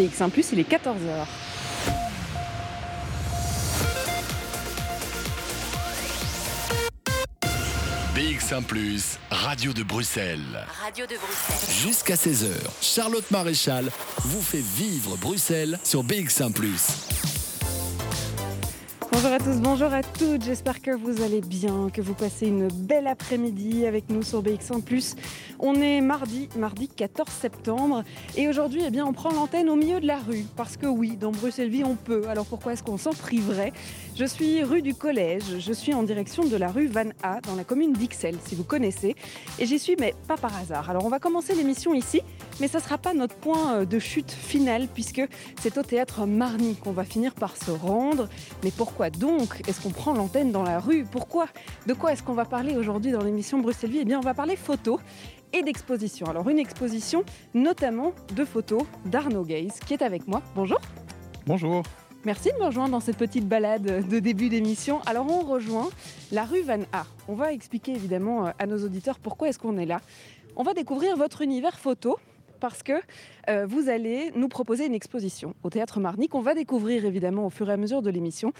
BX1 ⁇ il est 14h. BX1 ⁇ Radio de Bruxelles. Radio de Bruxelles. Jusqu'à 16h, Charlotte Maréchal vous fait vivre Bruxelles sur BX1 ⁇ Bonjour à tous, bonjour à toutes, j'espère que vous allez bien, que vous passez une belle après-midi avec nous sur BX1 ⁇ On est mardi, mardi 14 septembre, et aujourd'hui eh bien, on prend l'antenne au milieu de la rue, parce que oui, dans Bruxelles-Vie on peut, alors pourquoi est-ce qu'on s'en priverait? Je suis rue du Collège, je suis en direction de la rue Van A, dans la commune d'Ixelles, si vous connaissez, et j'y suis, mais pas par hasard. Alors on va commencer l'émission ici, mais ça ne sera pas notre point de chute final, puisque c'est au théâtre Marny qu'on va finir par se rendre, mais pourquoi donc est-ce qu'on prend l'antenne dans la rue? Pourquoi? De quoi est-ce qu'on va parler aujourd'hui dans l'émission Bruxelles Vie Eh bien, on va parler photos et d'exposition. Alors, une exposition notamment de photos d'Arnaud Gaze qui est avec moi. Bonjour. Bonjour. Merci de me rejoindre dans cette petite balade de début d'émission. Alors on rejoint la rue Van A. On va expliquer évidemment à nos auditeurs pourquoi est-ce qu'on est là. On va découvrir votre univers photo parce que euh, vous allez nous proposer une exposition au Théâtre Marny qu'on va découvrir évidemment au fur et à mesure de l'émission.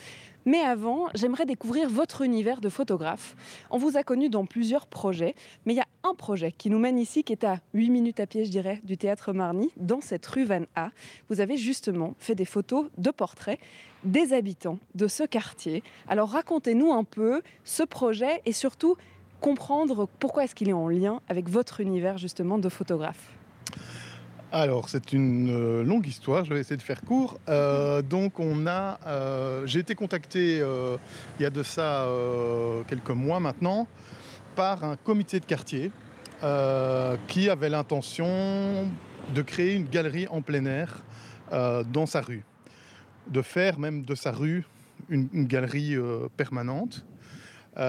Mais avant, j'aimerais découvrir votre univers de photographe. On vous a connu dans plusieurs projets, mais il y a un projet qui nous mène ici, qui est à 8 minutes à pied, je dirais, du Théâtre Marny, dans cette rue Van A. Vous avez justement fait des photos de portraits des habitants de ce quartier. Alors racontez-nous un peu ce projet et surtout comprendre pourquoi est-ce qu'il est en lien avec votre univers justement de photographe. Alors, c'est une euh, longue histoire, je vais essayer de faire court. Euh, donc, on a, euh, j'ai été contacté il y a de ça quelques mois maintenant par un comité de quartier qui avait l'intention de créer une galerie en plein air dans sa rue, de faire même de sa rue une, une galerie permanente. et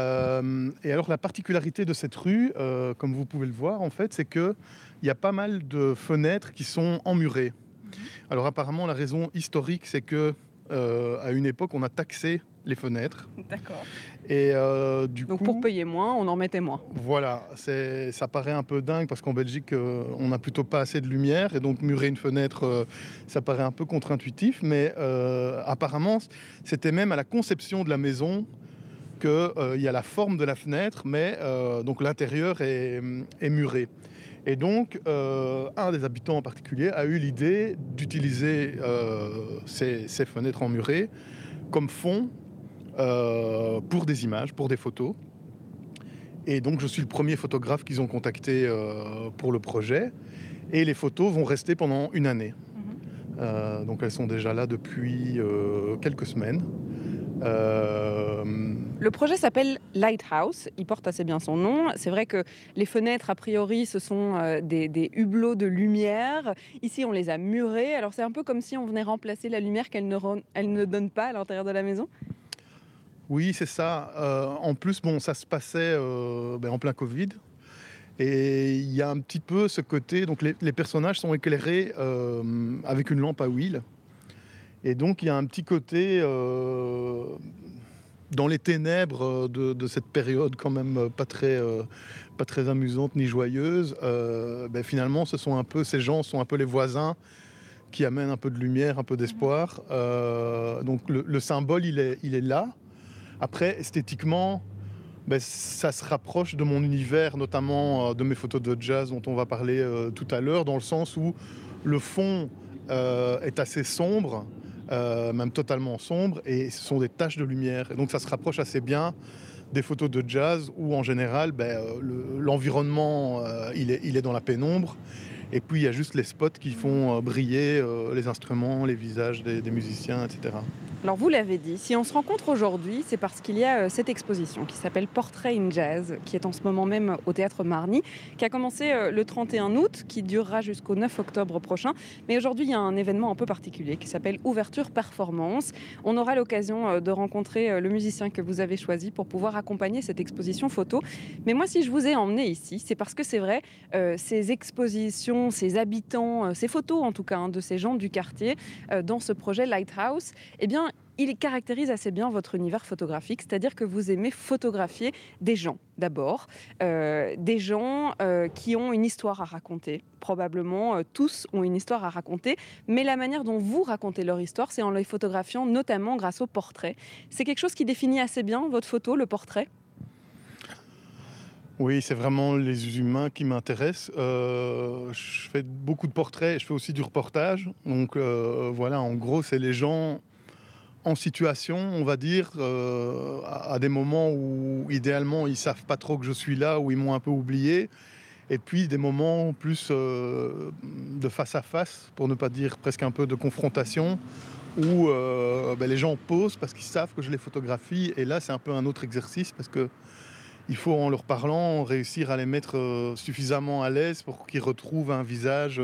alors, la particularité de cette rue, comme vous pouvez le voir, en fait, c'est que il y a pas mal de fenêtres qui sont emmurées. Mhm. Alors apparemment, la raison historique, c'est que euh, à une époque, on a taxé les fenêtres. D'accord. Et euh, du Donc pour payer moins, on en mettait moins. Voilà, ça paraît un peu dingue parce qu'en Belgique, euh, on n'a plutôt pas assez de lumière et donc murer une fenêtre, ça paraît un peu contre-intuitif, mais apparemment, c'était même à la conception de la maison qu'il y a la forme de la fenêtre, mais donc l'intérieur est, est muré. Et donc, euh, un des habitants en particulier a eu l'idée d'utiliser euh, ces, fenêtres emmurées comme fond euh, pour des images, pour des photos. Et donc, je suis le premier photographe qu'ils ont contacté pour le projet. Et les photos vont rester pendant une année. Mhm. donc, elles sont déjà là depuis quelques semaines. Euh, le projet s'appelle Lighthouse, il porte assez bien son nom. C'est vrai que les fenêtres, a priori, ce sont euh, des, hublots de lumière. Ici, on les a murés. Alors c'est un peu comme si on venait remplacer la lumière qu'elle ne, elle ne donne pas à l'intérieur de la maison. Oui, c'est ça. Euh, en plus, bon, ça se passait ben, en plein Covid. Et il y a un petit peu ce côté, donc les, les personnages sont éclairés avec une lampe à huile. Et donc il y a un petit côté euh, dans les ténèbres de, cette période quand même pas très, euh, pas très amusante ni joyeuse. Euh, ben, finalement, ces gens sont un peu les voisins qui amènent un peu de lumière, un peu d'espoir. donc le, symbole, il est, il est là. Après, esthétiquement, ben, ça se rapproche de mon univers, notamment de mes photos de jazz dont on va parler tout à l'heure, dans le sens où le fond est assez sombre, euh, même totalement sombre, et ce sont des taches de lumière. Donc ça se rapproche assez bien des photos de jazz où en général ben, euh, l'environnement euh, il, est, dans la pénombre et puis il y a juste les spots qui font briller les instruments, les visages des, musiciens, etc. Alors vous l'avez dit, si on se rencontre aujourd'hui, c'est parce qu'il y a euh, cette exposition qui s'appelle Portrait in Jazz, qui est en ce moment même au théâtre Marny, qui a commencé euh, le 31 août, qui durera jusqu'au 9 octobre prochain. Mais aujourd'hui, il y a un événement un peu particulier qui s'appelle Ouverture Performance. On aura l'occasion euh, de rencontrer le musicien que vous avez choisi pour pouvoir accompagner cette exposition photo. Mais moi, si je vous ai emmené ici, c'est parce que c'est vrai, ces expositions, ces habitants, ces photos en tout cas hein, de ces gens du quartier dans ce projet Lighthouse, eh bien, il caractérise assez bien votre univers photographique, c'est-à-dire que vous aimez photographier des gens d'abord, euh, des gens euh, qui ont une histoire à raconter. Probablement euh, tous ont une histoire à raconter, mais la manière dont vous racontez leur histoire, c'est en les photographiant, notamment grâce au portrait. C'est quelque chose qui définit assez bien votre photo, le portrait? Oui, c'est vraiment les humains qui m'intéressent. je fais beaucoup de portraits, je fais aussi du reportage. Donc voilà, en gros, c'est les gens en situation, on va dire, euh, à des moments où idéalement ils savent pas trop que je suis là, où ils m'ont un peu oublié, et puis des moments plus euh, de face à face, pour ne pas dire presque un peu de confrontation, où euh, ben, les gens posent parce qu'ils savent que je les photographie, et là c'est un peu un autre exercice parce que il faut en leur parlant réussir à les mettre suffisamment à l'aise pour qu'ils retrouvent un visage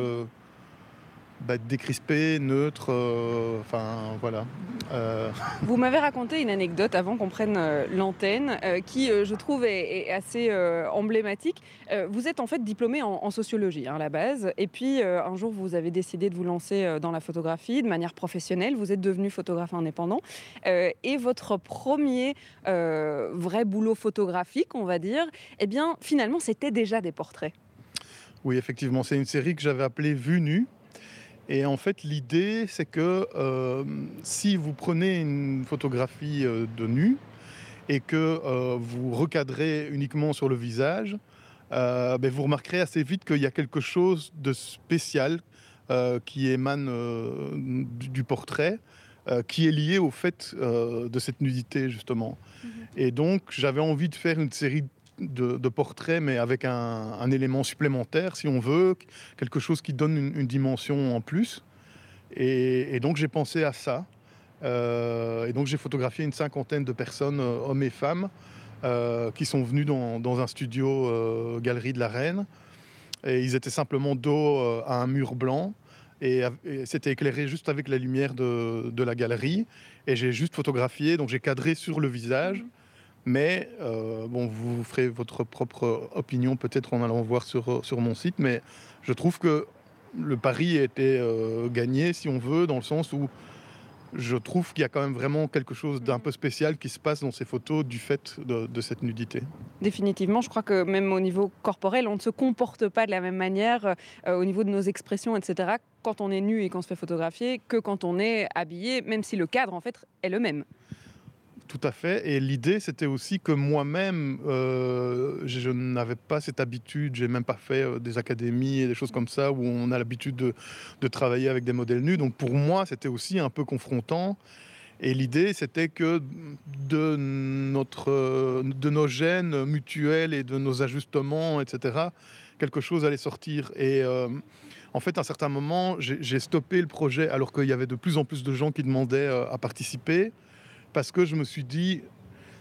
bah, décrispé, neutre, euh, enfin voilà. Euh. Vous m'avez raconté une anecdote avant qu'on prenne euh, l'antenne qui, je trouve, est, assez emblématique. vous êtes en fait diplômé en, sociologie hein, à la base, et puis un jour vous avez décidé de vous lancer dans la photographie de manière professionnelle. Vous êtes devenu photographe indépendant, et votre premier vrai boulot photographique, on va dire, eh bien finalement c'était déjà des portraits. Oui, effectivement, c'est une série que j'avais appelée Vue nue et en fait, l'idée, c'est que euh, si vous prenez une photographie euh, de nu et que euh, vous recadrez uniquement sur le visage, ben, vous remarquerez assez vite qu'il y a quelque chose de spécial qui émane du, portrait, qui est lié au fait de cette nudité, justement. Mm-hmm. Et donc, j'avais envie de faire une série de, portrait, mais avec un, élément supplémentaire, si on veut, quelque chose qui donne une, dimension en plus. Et, donc j'ai pensé à ça. Euh, et donc j'ai photographié une cinquantaine de personnes, euh, hommes et femmes, euh, qui sont venus dans, un studio Galerie de la Reine. Et ils étaient simplement dos à un mur blanc. Et, c'était éclairé juste avec la lumière de, de la galerie. Et j'ai juste photographié, donc j'ai cadré sur le visage. Mais euh, bon, vous ferez votre propre opinion peut-être en allant voir sur, sur mon site. Mais je trouve que le pari été euh, gagné, si on veut, dans le sens où je trouve qu'il y a quand même vraiment quelque chose d'un peu spécial qui se passe dans ces photos du fait de, cette nudité. Définitivement, je crois que même au niveau corporel, on ne se comporte pas de la même manière euh, au niveau de nos expressions, etc., quand on est nu et qu'on se fait photographier, que quand on est habillé, même si le cadre, en fait, est le même. Tout à fait. Et l'idée, c'était aussi que moi-même, euh, je n'avais pas cette habitude, j'ai même pas fait euh, des académies et des choses comme ça où on a l'habitude de, travailler avec des modèles nus. Donc pour moi, c'était aussi un peu confrontant. Et l'idée, c'était que de, notre, de nos gènes mutuels et de nos ajustements, etc., quelque chose allait sortir. Et euh, en fait, à un certain moment, j'ai stoppé le projet alors qu'il y avait de plus en plus de gens qui demandaient à participer parce que je me suis dit,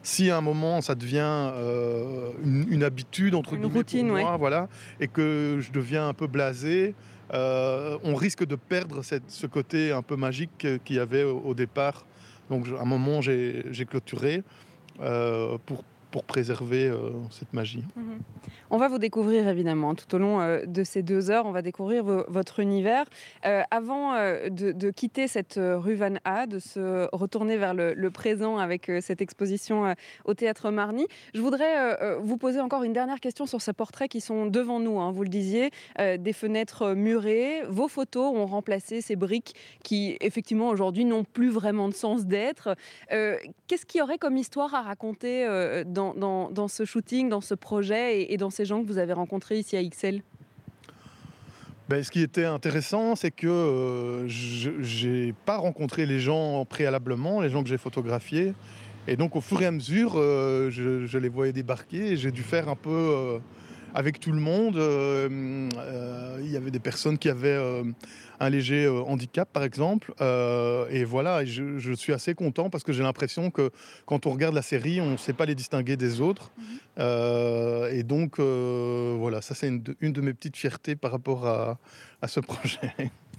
si à un moment ça devient euh, une, habitude entre une routine, pour moi, voilà, et que je deviens un peu blasé, euh, on risque de perdre ce côté un peu magique qu'il y avait au, départ. Donc à un moment j'ai clôturé euh, pour pour préserver euh, cette magie. Mhm. On va vous découvrir évidemment tout au long euh, de ces deux heures. On va découvrir votre univers. Euh, avant de, quitter cette rue Van A, de se retourner vers le, présent avec cette exposition au théâtre Marny, je voudrais vous poser encore une dernière question sur ces portraits qui sont devant nous. Hein, vous le disiez, des fenêtres murées. Vos photos ont remplacé ces briques qui effectivement aujourd'hui n'ont plus vraiment de sens d'être. Qu'est-ce qu'il y aurait comme histoire à raconter dans ce shooting, dans ce projet et, dans ces gens que vous avez rencontrés ici à XL ben, ce qui était intéressant, c'est que euh, je n'ai pas rencontré les gens préalablement, les gens que j'ai photographiés. Et donc, au fur et à mesure, euh, je, les voyais débarquer et j'ai dû faire un peu euh, avec tout le monde. Il y avait des personnes qui avaient un léger euh, handicap, par exemple. Euh, et voilà, je, suis assez content parce que j'ai l'impression que quand on regarde la série, on ne sait pas les distinguer des autres. Mhm. Euh, et donc, voilà, ça c'est une, de mes petites fiertés par rapport à ce projet.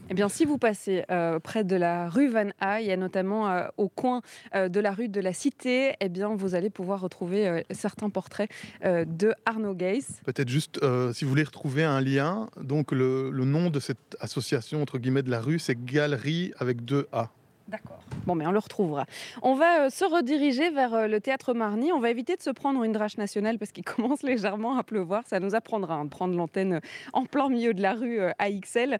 Eh bien, si vous passez euh, près de la rue Van et notamment euh, au coin euh, de la rue de la Cité, eh bien, vous allez pouvoir retrouver certains portraits de Arnaud Geiss. Peut-être juste, si vous voulez retrouver un lien, donc le, nom de cette association entre guillemets de la rue, c'est Galerie avec deux A. D'accord. Bon, mais on le retrouvera. On va euh, se rediriger vers euh, le théâtre Marny. On va éviter de se prendre une drache nationale parce qu'il commence légèrement à pleuvoir. Ça nous apprendra hein, de prendre l'antenne euh, en plein milieu de la rue à XL.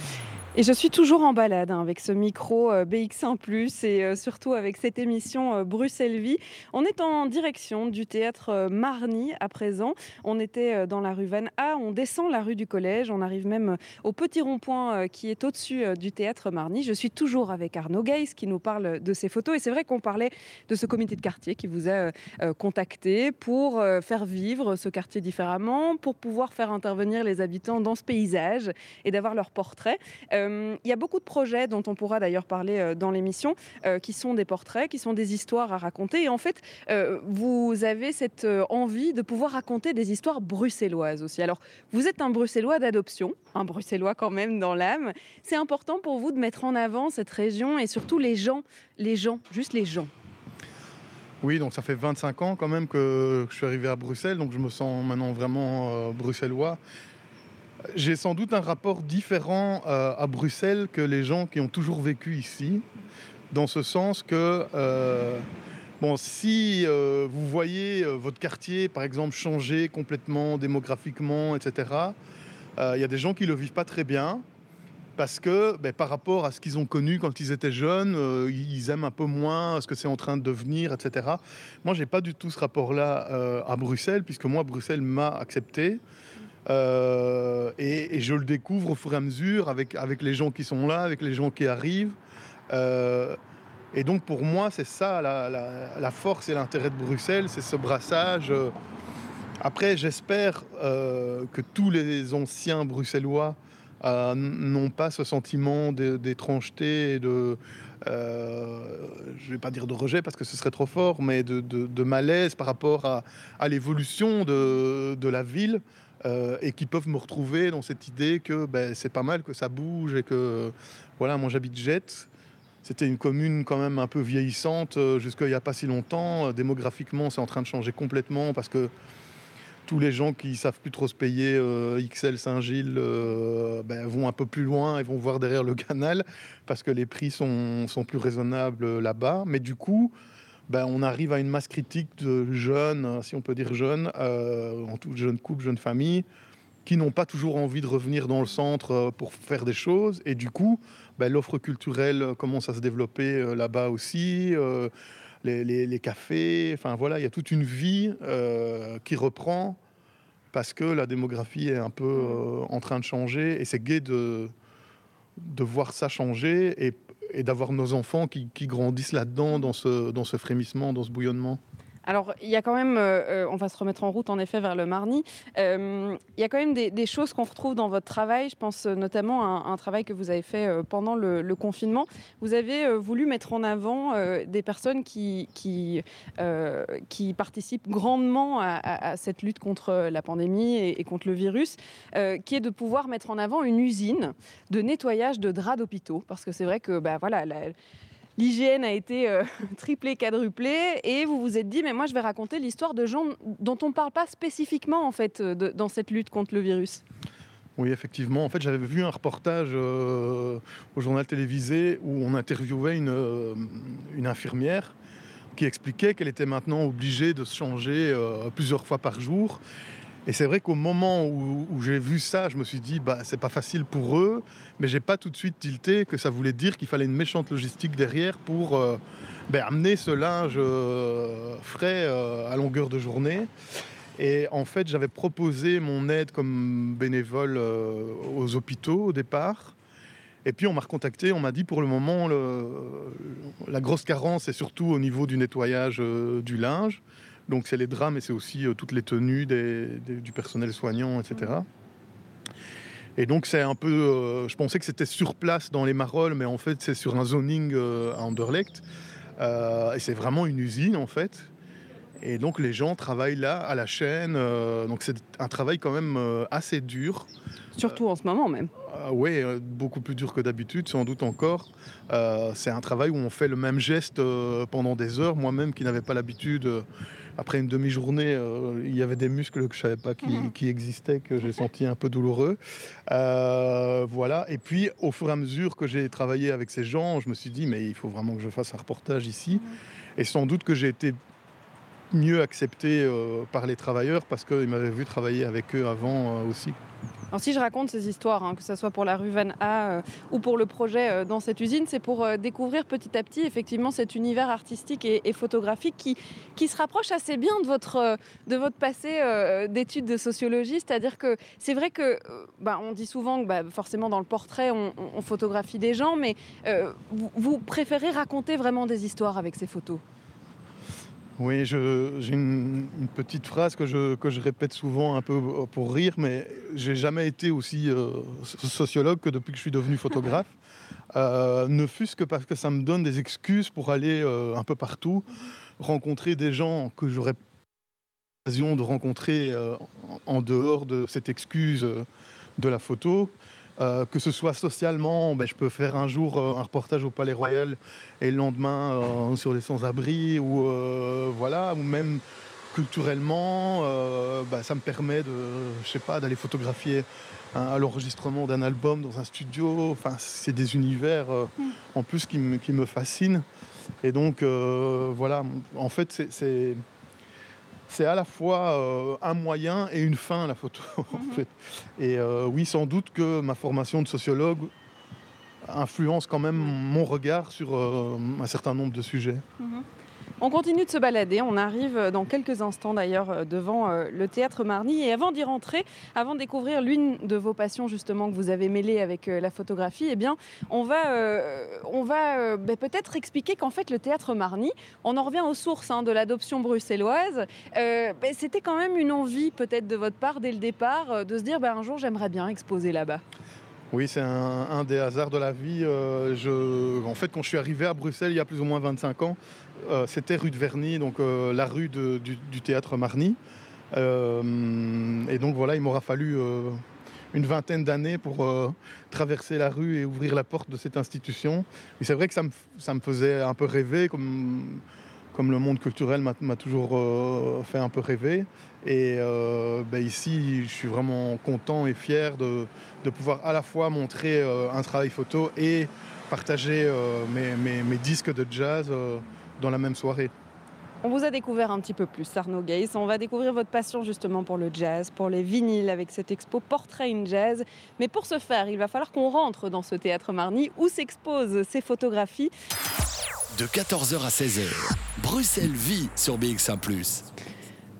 Et je suis toujours en balade hein, avec ce micro euh, BX1 et euh, surtout avec cette émission euh, Bruxelles Vie. On est en direction du théâtre Marny à présent. On était dans la rue Van A, on descend la rue du collège, on arrive même au petit rond-point qui est au-dessus du théâtre Marny. Je suis toujours avec Arnaud Geis qui nous parle de ses photos et c'est vrai qu'on parlait de ce comité de quartier qui vous a contacté pour faire vivre ce quartier différemment, pour pouvoir faire intervenir les habitants dans ce paysage et d'avoir leurs portraits. Euh, il y a beaucoup de projets dont on pourra d'ailleurs parler euh, dans l'émission, euh, qui sont des portraits, qui sont des histoires à raconter. Et en fait, vous avez cette envie de pouvoir raconter des histoires bruxelloises aussi. Alors, vous êtes un bruxellois d'adoption, un bruxellois quand même dans l'âme. C'est important pour vous de mettre en avant cette région et surtout les gens, les gens, juste les gens. Oui, donc ça fait 25 ans quand même que je suis arrivé à Bruxelles, donc je me sens maintenant vraiment bruxellois. J'ai sans doute un rapport différent euh, à Bruxelles que les gens qui ont toujours vécu ici, dans ce sens que, euh, bon, si euh, vous voyez votre quartier, par exemple, changer complètement démographiquement, etc., il y a des gens qui ne le vivent pas très bien, parce que ben, par rapport à ce qu'ils ont connu quand ils étaient jeunes, ils aiment un peu moins ce que c'est en train de devenir, etc. Moi, j'ai pas du tout ce rapport-là à Bruxelles, puisque moi, Bruxelles m'a accepté. Euh, et, je le découvre au fur et à mesure avec, avec les gens qui sont là, avec les gens qui arrivent. Euh, et donc pour moi, c'est ça la, force et l'intérêt de Bruxelles, c'est ce brassage. Après, j'espère euh, que tous les anciens bruxellois n'ont pas ce sentiment d'étrangeté et de, je ne vais pas dire de rejet parce que ce serait trop fort, mais de, malaise par rapport à, à l'évolution de, de, la ville. Euh, et qui peuvent me retrouver dans cette idée que ben, c'est pas mal que ça bouge et que voilà, moi j'habite Jette. C'était une commune quand même un peu vieillissante euh, jusqu'il n'y a pas si longtemps. Euh, démographiquement, c'est en train de changer complètement parce que tous les gens qui savent plus trop se payer XL Saint-Gilles ben, vont un peu plus loin et vont voir derrière le canal parce que les prix sont, sont plus raisonnables là-bas. Mais du coup, ben, on arrive à une masse critique de jeunes, si on peut dire jeunes, euh, en toute jeune couple, jeune famille, qui n'ont pas toujours envie de revenir dans le centre euh, pour faire des choses. Et du coup, ben, l'offre culturelle commence à se développer euh, là-bas aussi. les, cafés, enfin voilà, il y a toute une vie qui reprend parce que la démographie est un peu en train de changer et c'est gai de, de voir ça changer et et d'avoir nos enfants qui, grandissent là-dedans, dans ce, dans ce frémissement, dans ce bouillonnement? Alors, il y a quand même, euh, euh, on va se remettre en route en effet vers le Marny. Euh, il y a quand même des, choses qu'on retrouve dans votre travail. Je pense notamment à un, travail que vous avez fait pendant le, confinement. Vous avez voulu mettre en avant des personnes qui, participent grandement à, cette lutte contre la pandémie et, contre le virus, qui est de pouvoir mettre en avant une usine de nettoyage de draps d'hôpitaux. Parce que c'est vrai que, bah, voilà, l'hygiène a été euh, triplée, quadruplée, et vous vous êtes dit, mais moi je vais raconter l'histoire de gens dont on ne parle pas spécifiquement en fait euh, dans cette lutte contre le virus. Oui, effectivement. En fait, j'avais vu un reportage euh, au journal télévisé où on interviewait une, une infirmière qui expliquait qu'elle était maintenant obligée de se changer plusieurs fois par jour et c'est vrai qu'au moment où, j'ai vu ça, je me suis dit, bah, c'est pas facile pour eux, mais j'ai pas tout de suite tilté que ça voulait dire qu'il fallait une méchante logistique derrière pour euh, ben, amener ce linge euh, frais euh, à longueur de journée. Et en fait, j'avais proposé mon aide comme bénévole aux hôpitaux au départ. Et puis on m'a recontacté, on m'a dit pour le moment, la grosse carence est surtout au niveau du nettoyage du linge. Donc c'est les drames et c'est aussi euh, toutes les tenues du personnel soignant, etc. Et donc c'est un peu, euh, je pensais que c'était sur place dans les Marolles, mais en fait c'est sur un zoning euh, à Anderlecht. et c'est vraiment une usine en fait. Et donc les gens travaillent là à la chaîne. donc c'est un travail quand même assez dur. Surtout en ce moment même. oui, beaucoup plus dur que d'habitude, sans doute encore. c'est un travail où on fait le même geste pendant des heures. Moi-même qui n'avais pas l'habitude après une demi-journée, il y avait des muscles que je savais pas qui, qui existaient, que j'ai senti un peu douloureux. voilà. Et puis, au fur et à mesure que j'ai travaillé avec ces gens, je me suis dit, mais il faut vraiment que je fasse un reportage ici. Et sans doute que j'ai été mieux accepté euh, par les travailleurs parce qu'ils m'avaient vu travailler avec eux avant euh, aussi. Alors si je raconte ces histoires, hein, que ce soit pour la rue Van A euh, ou pour le projet dans cette usine, c'est pour découvrir petit à petit effectivement cet univers artistique et, photographique qui, se rapproche assez bien de votre, de votre passé d'études de sociologie. C'est-à-dire que c'est vrai que bah, on dit souvent que bah, forcément dans le portrait on, photographie des gens, mais vous préférez raconter vraiment des histoires avec ces photos? Oui, j'ai une, petite phrase que je, que je répète souvent un peu pour rire, mais j'ai jamais été aussi euh, sociologue que depuis que je suis devenu photographe. Euh, ne fût-ce que parce que ça me donne des excuses pour aller euh, un peu partout, rencontrer des gens que j'aurais l'occasion de rencontrer en dehors de cette excuse de la photo. Euh, que ce soit socialement, ben, je peux faire un jour euh, un reportage au Palais Royal et le lendemain euh, sur les sans-abri, ou voilà, ou même culturellement, ben, ça me permet de, je sais pas, d'aller photographier à l'enregistrement d'un album dans un studio. Enfin, c'est des univers mm. en plus qui me, qui me fascinent. Et donc, voilà, en fait, c'est c'est à la fois euh, un moyen et une fin, la photo. Mhm. Et euh, oui, sans doute que ma formation de sociologue influence quand même mon regard sur euh, un certain nombre de sujets. Mhm. On continue de se balader. On arrive euh, dans quelques instants d'ailleurs euh, devant euh, le théâtre Marny. Et avant d'y rentrer, avant de découvrir l'une de vos passions justement que vous avez mêlée avec la photographie, eh bien, on va, va ben, peut-être expliquer qu'en fait le théâtre Marny, on en revient aux sources hein, de l'adoption bruxelloise. Ben, c'était quand même une envie peut-être de votre part dès le départ de se dire ben, un jour j'aimerais bien exposer là-bas. Oui, c'est un, des hasards de la vie. en fait, quand je suis arrivé à Bruxelles il y a plus ou moins 25 ans, c'était rue de Verny, donc euh, la rue du, théâtre Marny. Euh, et donc voilà, il m'aura fallu une vingtaine d'années pour traverser la rue et ouvrir la porte de cette institution. C'est vrai que ça me, faisait un peu rêver, comme, le monde culturel m'a toujours fait un peu rêver. Et ben ici, je suis vraiment content et fier de, pouvoir à la fois montrer un travail photo et partager mes, disques de jazz dans la même soirée. On vous a découvert un petit peu plus, Arnaud Gays. On va découvrir votre passion justement pour le jazz, pour les vinyles avec cette expo Portrait in Jazz. Mais pour ce faire, il va falloir qu'on rentre dans ce théâtre Marny où s'exposent ces photographies. De 14h à 16h, Bruxelles vit sur BX1 ⁇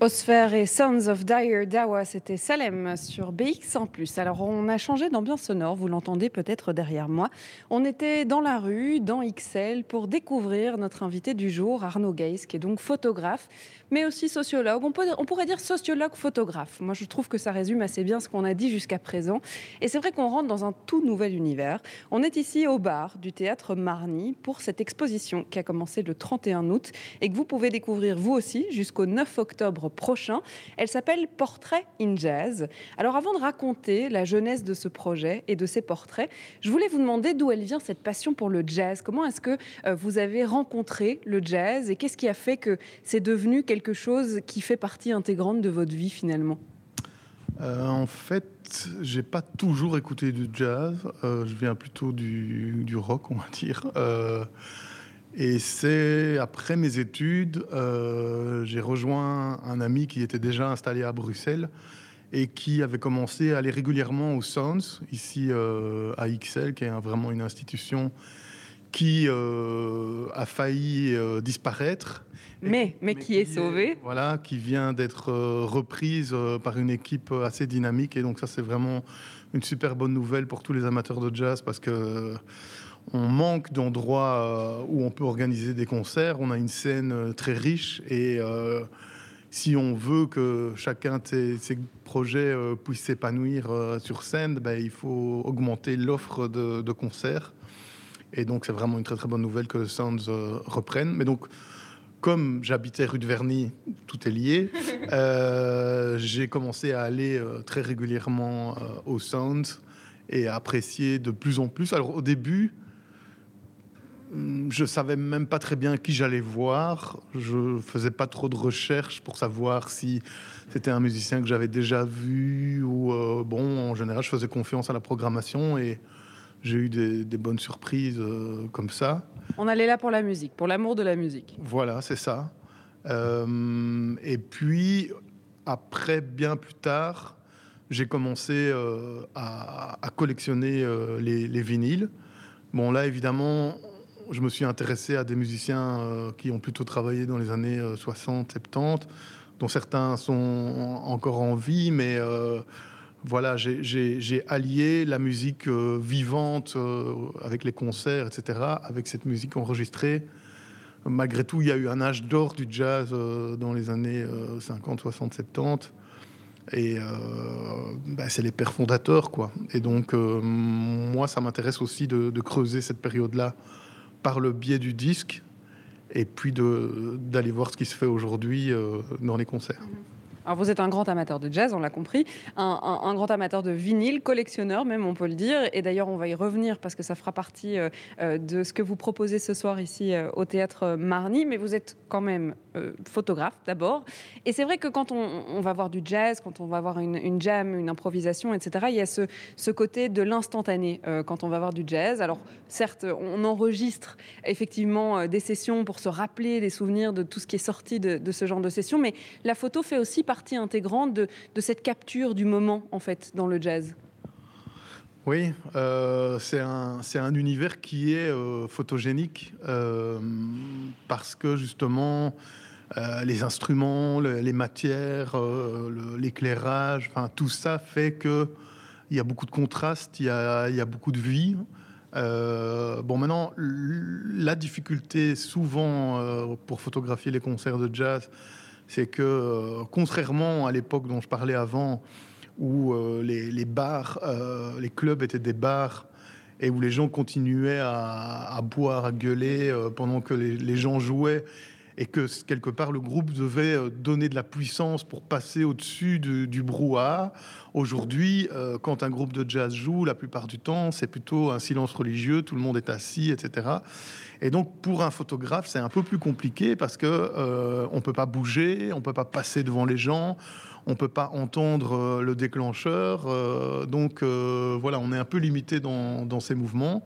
Osphère et Sons of Dire Dawa, c'était Salem sur BX en plus. Alors on a changé d'ambiance sonore, vous l'entendez peut-être derrière moi. On était dans la rue, dans XL, pour découvrir notre invité du jour, Arnaud Geis, qui est donc photographe, mais aussi sociologue. On, pourrait dire sociologue-photographe. Moi je trouve que ça résume assez bien ce qu'on a dit jusqu'à présent. Et c'est vrai qu'on rentre dans un tout nouvel univers. On est ici au bar du théâtre Marny pour cette exposition qui a commencé le 31 août et que vous pouvez découvrir vous aussi jusqu'au 9 octobre prochain. Elle s'appelle Portrait in Jazz. Alors avant de raconter la jeunesse de ce projet et de ses portraits, je voulais vous demander d'où elle vient cette passion pour le jazz. Comment est-ce que euh, vous avez rencontré le jazz et qu'est-ce qui a fait que c'est devenu quelque chose qui fait partie intégrante de votre vie finalement euh, En fait, j'ai pas toujours écouté du jazz. Euh, je viens plutôt du, du, rock, on va dire. Et c'est après mes études, euh, j'ai rejoint un ami qui était déjà installé à Bruxelles et qui avait commencé à aller régulièrement au Sounds, ici euh, à XL, qui est vraiment une institution qui euh, a failli disparaître. Mais, mais, qui, est sauvée. Voilà, qui vient d'être reprise par une équipe assez dynamique. Et donc ça, c'est vraiment une super bonne nouvelle pour tous les amateurs de jazz parce que on manque d'endroits euh, où on peut organiser des concerts. On a une scène euh, très riche et euh, si on veut que chacun de ces, projets puisse s'épanouir sur scène, ben, il faut augmenter l'offre de, concerts. Et donc, c'est vraiment une très très bonne nouvelle que le Sounds reprenne. Mais donc, comme j'habitais rue de Verny, tout est lié, j'ai commencé à aller très régulièrement au Sounds et à apprécier de plus en plus. Alors, au début, je savais même pas très bien qui j'allais voir. Je faisais pas trop de recherches pour savoir si c'était un musicien que j'avais déjà vu ou euh, bon. En général, je faisais confiance à la programmation et j'ai eu des, bonnes surprises euh, comme ça. On allait là pour la musique, pour l'amour de la musique. Voilà, c'est ça. Euh, et puis après, bien plus tard, j'ai commencé à, collectionner les, les vinyles. Bon, là, évidemment, je me suis intéressé à des musiciens euh, qui ont plutôt travaillé dans les années 60, euh, 70, dont certains sont encore en vie, mais euh, voilà, j'ai allié la musique vivante avec les concerts, etc., avec cette musique enregistrée. Malgré tout, il y a eu un âge d'or du jazz dans les années 50, 60, 70. Et bah, c'est les pères fondateurs, quoi. Et donc, moi, ça m'intéresse aussi de, de, creuser cette période-là par le biais du disque et puis d'aller voir ce qui se fait aujourd'hui euh, dans les concerts. Vous êtes un grand amateur de jazz, on l'a compris, un, grand amateur de vinyle, collectionneur même, on peut le dire. Et d'ailleurs, on va y revenir parce que ça fera partie euh, euh, de ce que vous proposez ce soir ici au théâtre Marny. Mais vous êtes quand même euh, photographe d'abord. Et c'est vrai que quand on, va voir du jazz, quand on va voir une, jam, une improvisation, etc., il y a ce, côté de l'instantané euh, quand on va voir du jazz. Alors certes, on enregistre effectivement euh, des sessions pour se rappeler des souvenirs de tout ce qui est sorti de, ce genre de session, mais la photo fait aussi partie intégrante de, cette capture du moment, en fait, dans le jazz. Oui, c'est un, un, univers qui est photogénique parce que justement, euh, les instruments, les matières, euh, l'éclairage, enfin tout ça fait que il y a beaucoup de contrastes, il y a, beaucoup de vie. Euh, bon, maintenant, la difficulté souvent pour photographier les concerts de jazz, c'est que contrairement à l'époque dont je parlais avant, où les, bars, les clubs étaient des bars et où les gens continuaient à, boire, à gueuler pendant que les, gens jouaient et que quelque part le groupe devait euh, donner de la puissance pour passer au-dessus du brouhaha. Aujourd'hui, euh, quand un groupe de jazz joue, la plupart du temps, c'est plutôt un silence religieux, tout le monde est assis, etc. Et donc, pour un photographe, c'est un peu plus compliqué parce que euh, on peut pas bouger, on peut pas passer devant les gens, on peut pas entendre le déclencheur. donc, voilà, on est un peu limité dans, ces mouvements.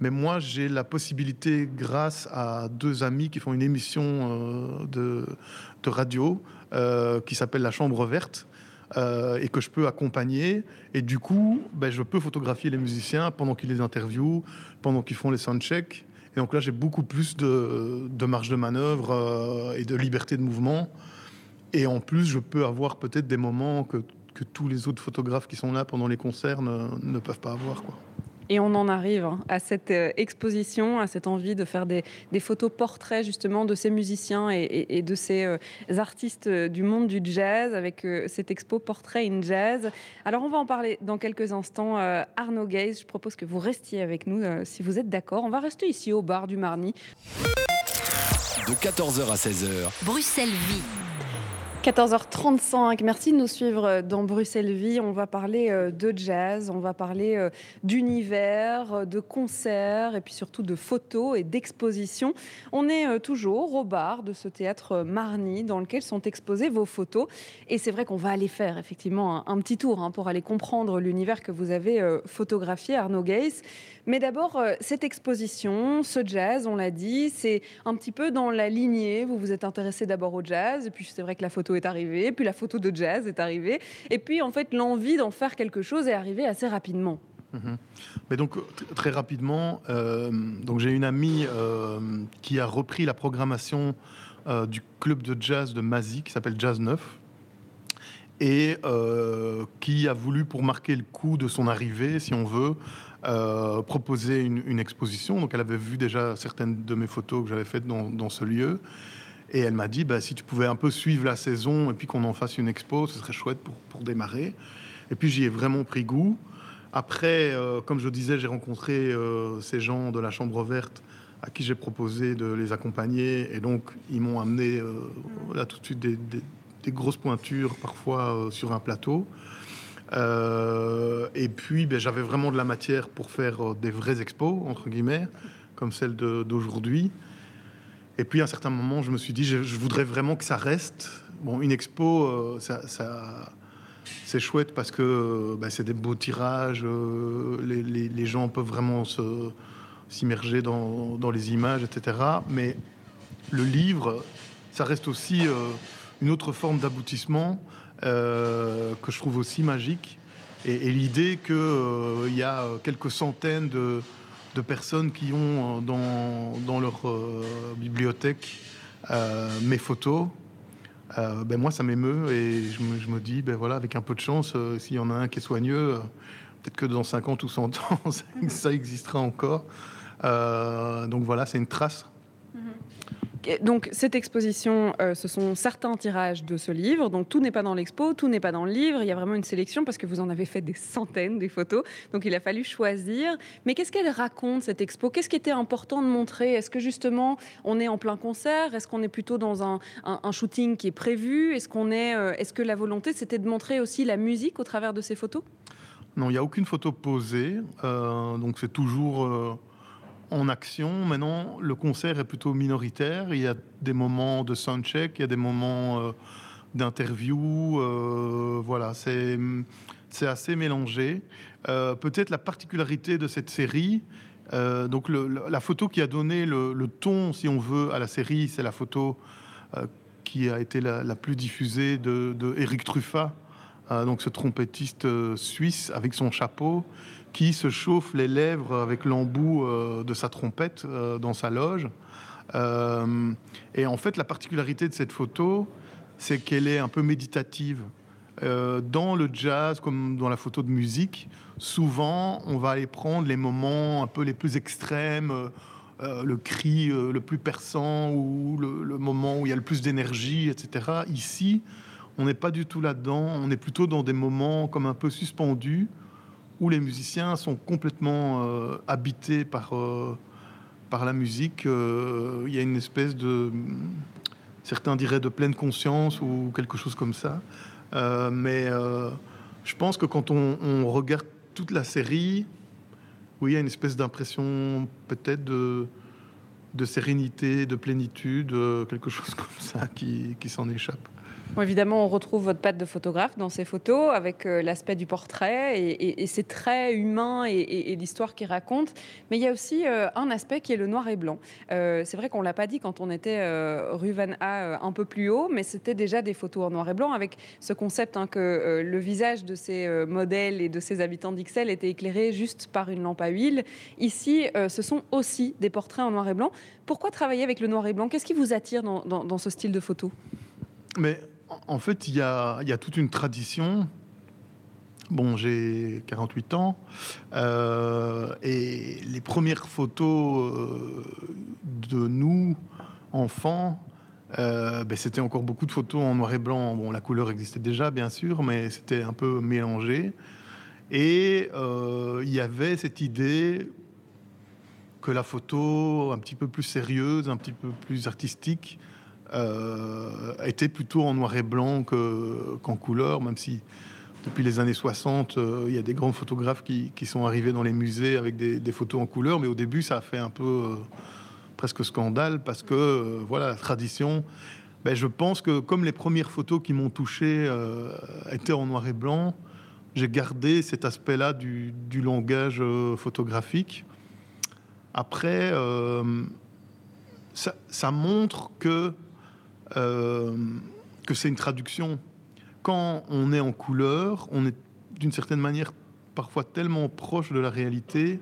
Mais moi, j'ai la possibilité, grâce à deux amis qui font une émission euh, de, radio euh, qui s'appelle La Chambre Verte, euh, et que je peux accompagner. Et du coup, ben, je peux photographier les musiciens pendant qu'ils les interviewent, pendant qu'ils font les soundchecks. Et donc là, j'ai beaucoup plus de, marge de manœuvre et de liberté de mouvement. Et en plus, je peux avoir peut-être des moments que, tous les autres photographes qui sont là pendant les concerts ne, peuvent pas avoir. Et on en arrive hein, à cette euh, exposition, à cette envie de faire des, photos portraits justement de ces musiciens et, de ces euh, artistes euh, du monde du jazz avec cette expo Portrait in Jazz. Alors on va en parler dans quelques instants. Arnaud Gaze, je propose que vous restiez avec nous si vous êtes d'accord. On va rester ici au bar du Marny. De 14h à 16h. Bruxelles vit. 14h35, merci de nous suivre dans Bruxelles Vie. On va parler euh, de jazz, on va parler euh, d'univers, euh, de concerts et puis surtout de photos et d'expositions. On est toujours au bar de ce théâtre Marny dans lequel sont exposées vos photos. Et c'est vrai qu'on va aller faire effectivement un, petit tour hein, pour aller comprendre l'univers que vous avez photographié, Arnaud Geiss. Mais d'abord, euh, cette exposition, ce jazz, on l'a dit, c'est un petit peu dans la lignée. Vous vous êtes intéressé d'abord au jazz, et puis c'est vrai que la photo est arrivée, puis la photo de jazz est arrivée, et puis en fait l'envie d'en faire quelque chose est arrivée assez rapidement. Mhm. Mais donc très rapidement, euh, donc j'ai une amie euh, qui a repris la programmation du club de jazz de Mazie qui s'appelle Jazz 9 et qui a voulu pour marquer le coup de son arrivée, si on veut, euh, proposer une, exposition. Donc elle avait vu déjà certaines de mes photos que j'avais faites dans, ce lieu. Et elle m'a dit, bah, si tu pouvais un peu suivre la saison et puis qu'on en fasse une expo, ce serait chouette pour, démarrer. Et puis j'y ai vraiment pris goût. Après, euh, comme je disais, j'ai rencontré euh, ces gens de la Chambre verte à qui j'ai proposé de les accompagner. Et donc, ils m'ont amené là tout de suite des, grosses pointures, parfois sur un plateau. Euh, et puis, ben, j'avais vraiment de la matière pour faire euh, des vrais expos, entre guillemets. comme celle d'aujourd'hui. Et puis à un certain moment, je me suis dit, je, voudrais vraiment que ça reste. Bon, une expo, euh, ça, c'est chouette parce que bah, c'est des beaux tirages, euh, les, gens peuvent vraiment s'immerger dans, les images, etc. Mais le livre, ça reste aussi euh, une autre forme d'aboutissement que je trouve aussi magique. Et, l'idée qu'il y a quelques centaines de, de personnes qui ont euh, dans, leur euh, bibliothèque euh, mes photos, ben moi ça m'émeut et je me, dis, ben voilà, avec un peu de chance, s'il y en a un qui est soigneux, peut-être que dans 50 ou 100 ans, ça existera encore. donc voilà, c'est une trace donc cette exposition, euh, ce sont certains tirages de ce livre. Donc tout n'est pas dans l'expo, tout n'est pas dans le livre. Il y a vraiment une sélection parce que vous en avez fait des centaines des photos. Donc il a fallu choisir. Mais qu'est-ce qu'elle raconte cette expo? Qu'est-ce qui était important de montrer? Est-ce que justement on est en plein concert? Est-ce qu'on est plutôt dans un, shooting qui est prévu? Est-ce qu'on est, euh, est-ce que la volonté c'était de montrer aussi la musique au travers de ces photos? Non, il n'y a aucune photo posée. Euh, donc c'est toujours en action. Maintenant, le concert est plutôt minoritaire. Il y a des moments de soundcheck, il y a des moments euh, d'interview. Euh, voilà, c'est assez mélangé. Euh, peut-être la particularité de cette série, donc la photo qui a donné le, ton, si on veut, à la série, c'est la photo qui a été la, plus diffusée de, de Eric Truffat, donc ce trompettiste suisse avec son chapeau qui se chauffe les lèvres avec l'embout euh, de sa trompette euh, dans sa loge. Euh, et en fait, la particularité de cette photo, c'est qu'elle est un peu méditative. dans le jazz, comme dans la photo de musique, souvent, on va aller prendre les moments un peu les plus extrêmes, le cri le plus perçant ou le, le, moment où il y a le plus d'énergie, etc. Ici, on n'est pas du tout là-dedans. On est plutôt dans des moments comme un peu suspendus, où les musiciens sont complètement euh, habités par, euh, par la musique. Euh, il y a une espèce de, certains diraient de pleine conscience ou quelque chose comme ça. mais je pense que quand on, regarde toute la série, oui, il y a une espèce d'impression peut-être de, de sérénité, de plénitude, quelque chose comme ça qui, qui s'en échappe évidemment, on retrouve votre patte de photographe dans ces photos avec euh, l'aspect du portrait et, c'est très humain et, l'histoire qu'il raconte. Mais il y a aussi euh, un aspect qui est le noir et blanc. Euh, c'est vrai qu'on l'a pas dit quand on était rue Van A un peu plus haut, mais c'était déjà des photos en noir et blanc avec ce concept hein, que le visage de ces modèles et de ces habitants d'Ixelles était éclairé juste par une lampe à huile. Ici, ce sont aussi des portraits en noir et blanc. Pourquoi travailler avec le noir et blanc? Qu'est-ce qui vous attire dans, dans ce style de photo mais en fait, il y a, toute une tradition. Bon, j'ai 48 ans euh, et les premières photos euh, de nous, enfants, euh, ben, c'était encore beaucoup de photos en noir et blanc. Bon, la couleur existait déjà, bien sûr, mais c'était un peu mélangé. Et il y avait cette idée que la photo, un petit peu plus sérieuse, un petit peu plus artistique, euh, était plutôt en noir et blanc qu'en couleur, même si depuis les années 60, euh, il y a des grands photographes qui, sont arrivés dans les musées avec des, photos en couleur, mais au début, ça a fait un peu euh, presque scandale parce que, voilà, la tradition. Ben, je pense que comme les premières photos qui m'ont touché étaient en noir et blanc, j'ai gardé cet aspect-là du, langage photographique. Après, ça, montre que euh, que c'est une traduction. Quand on est en couleur, on est d'une certaine manière parfois tellement proche de la réalité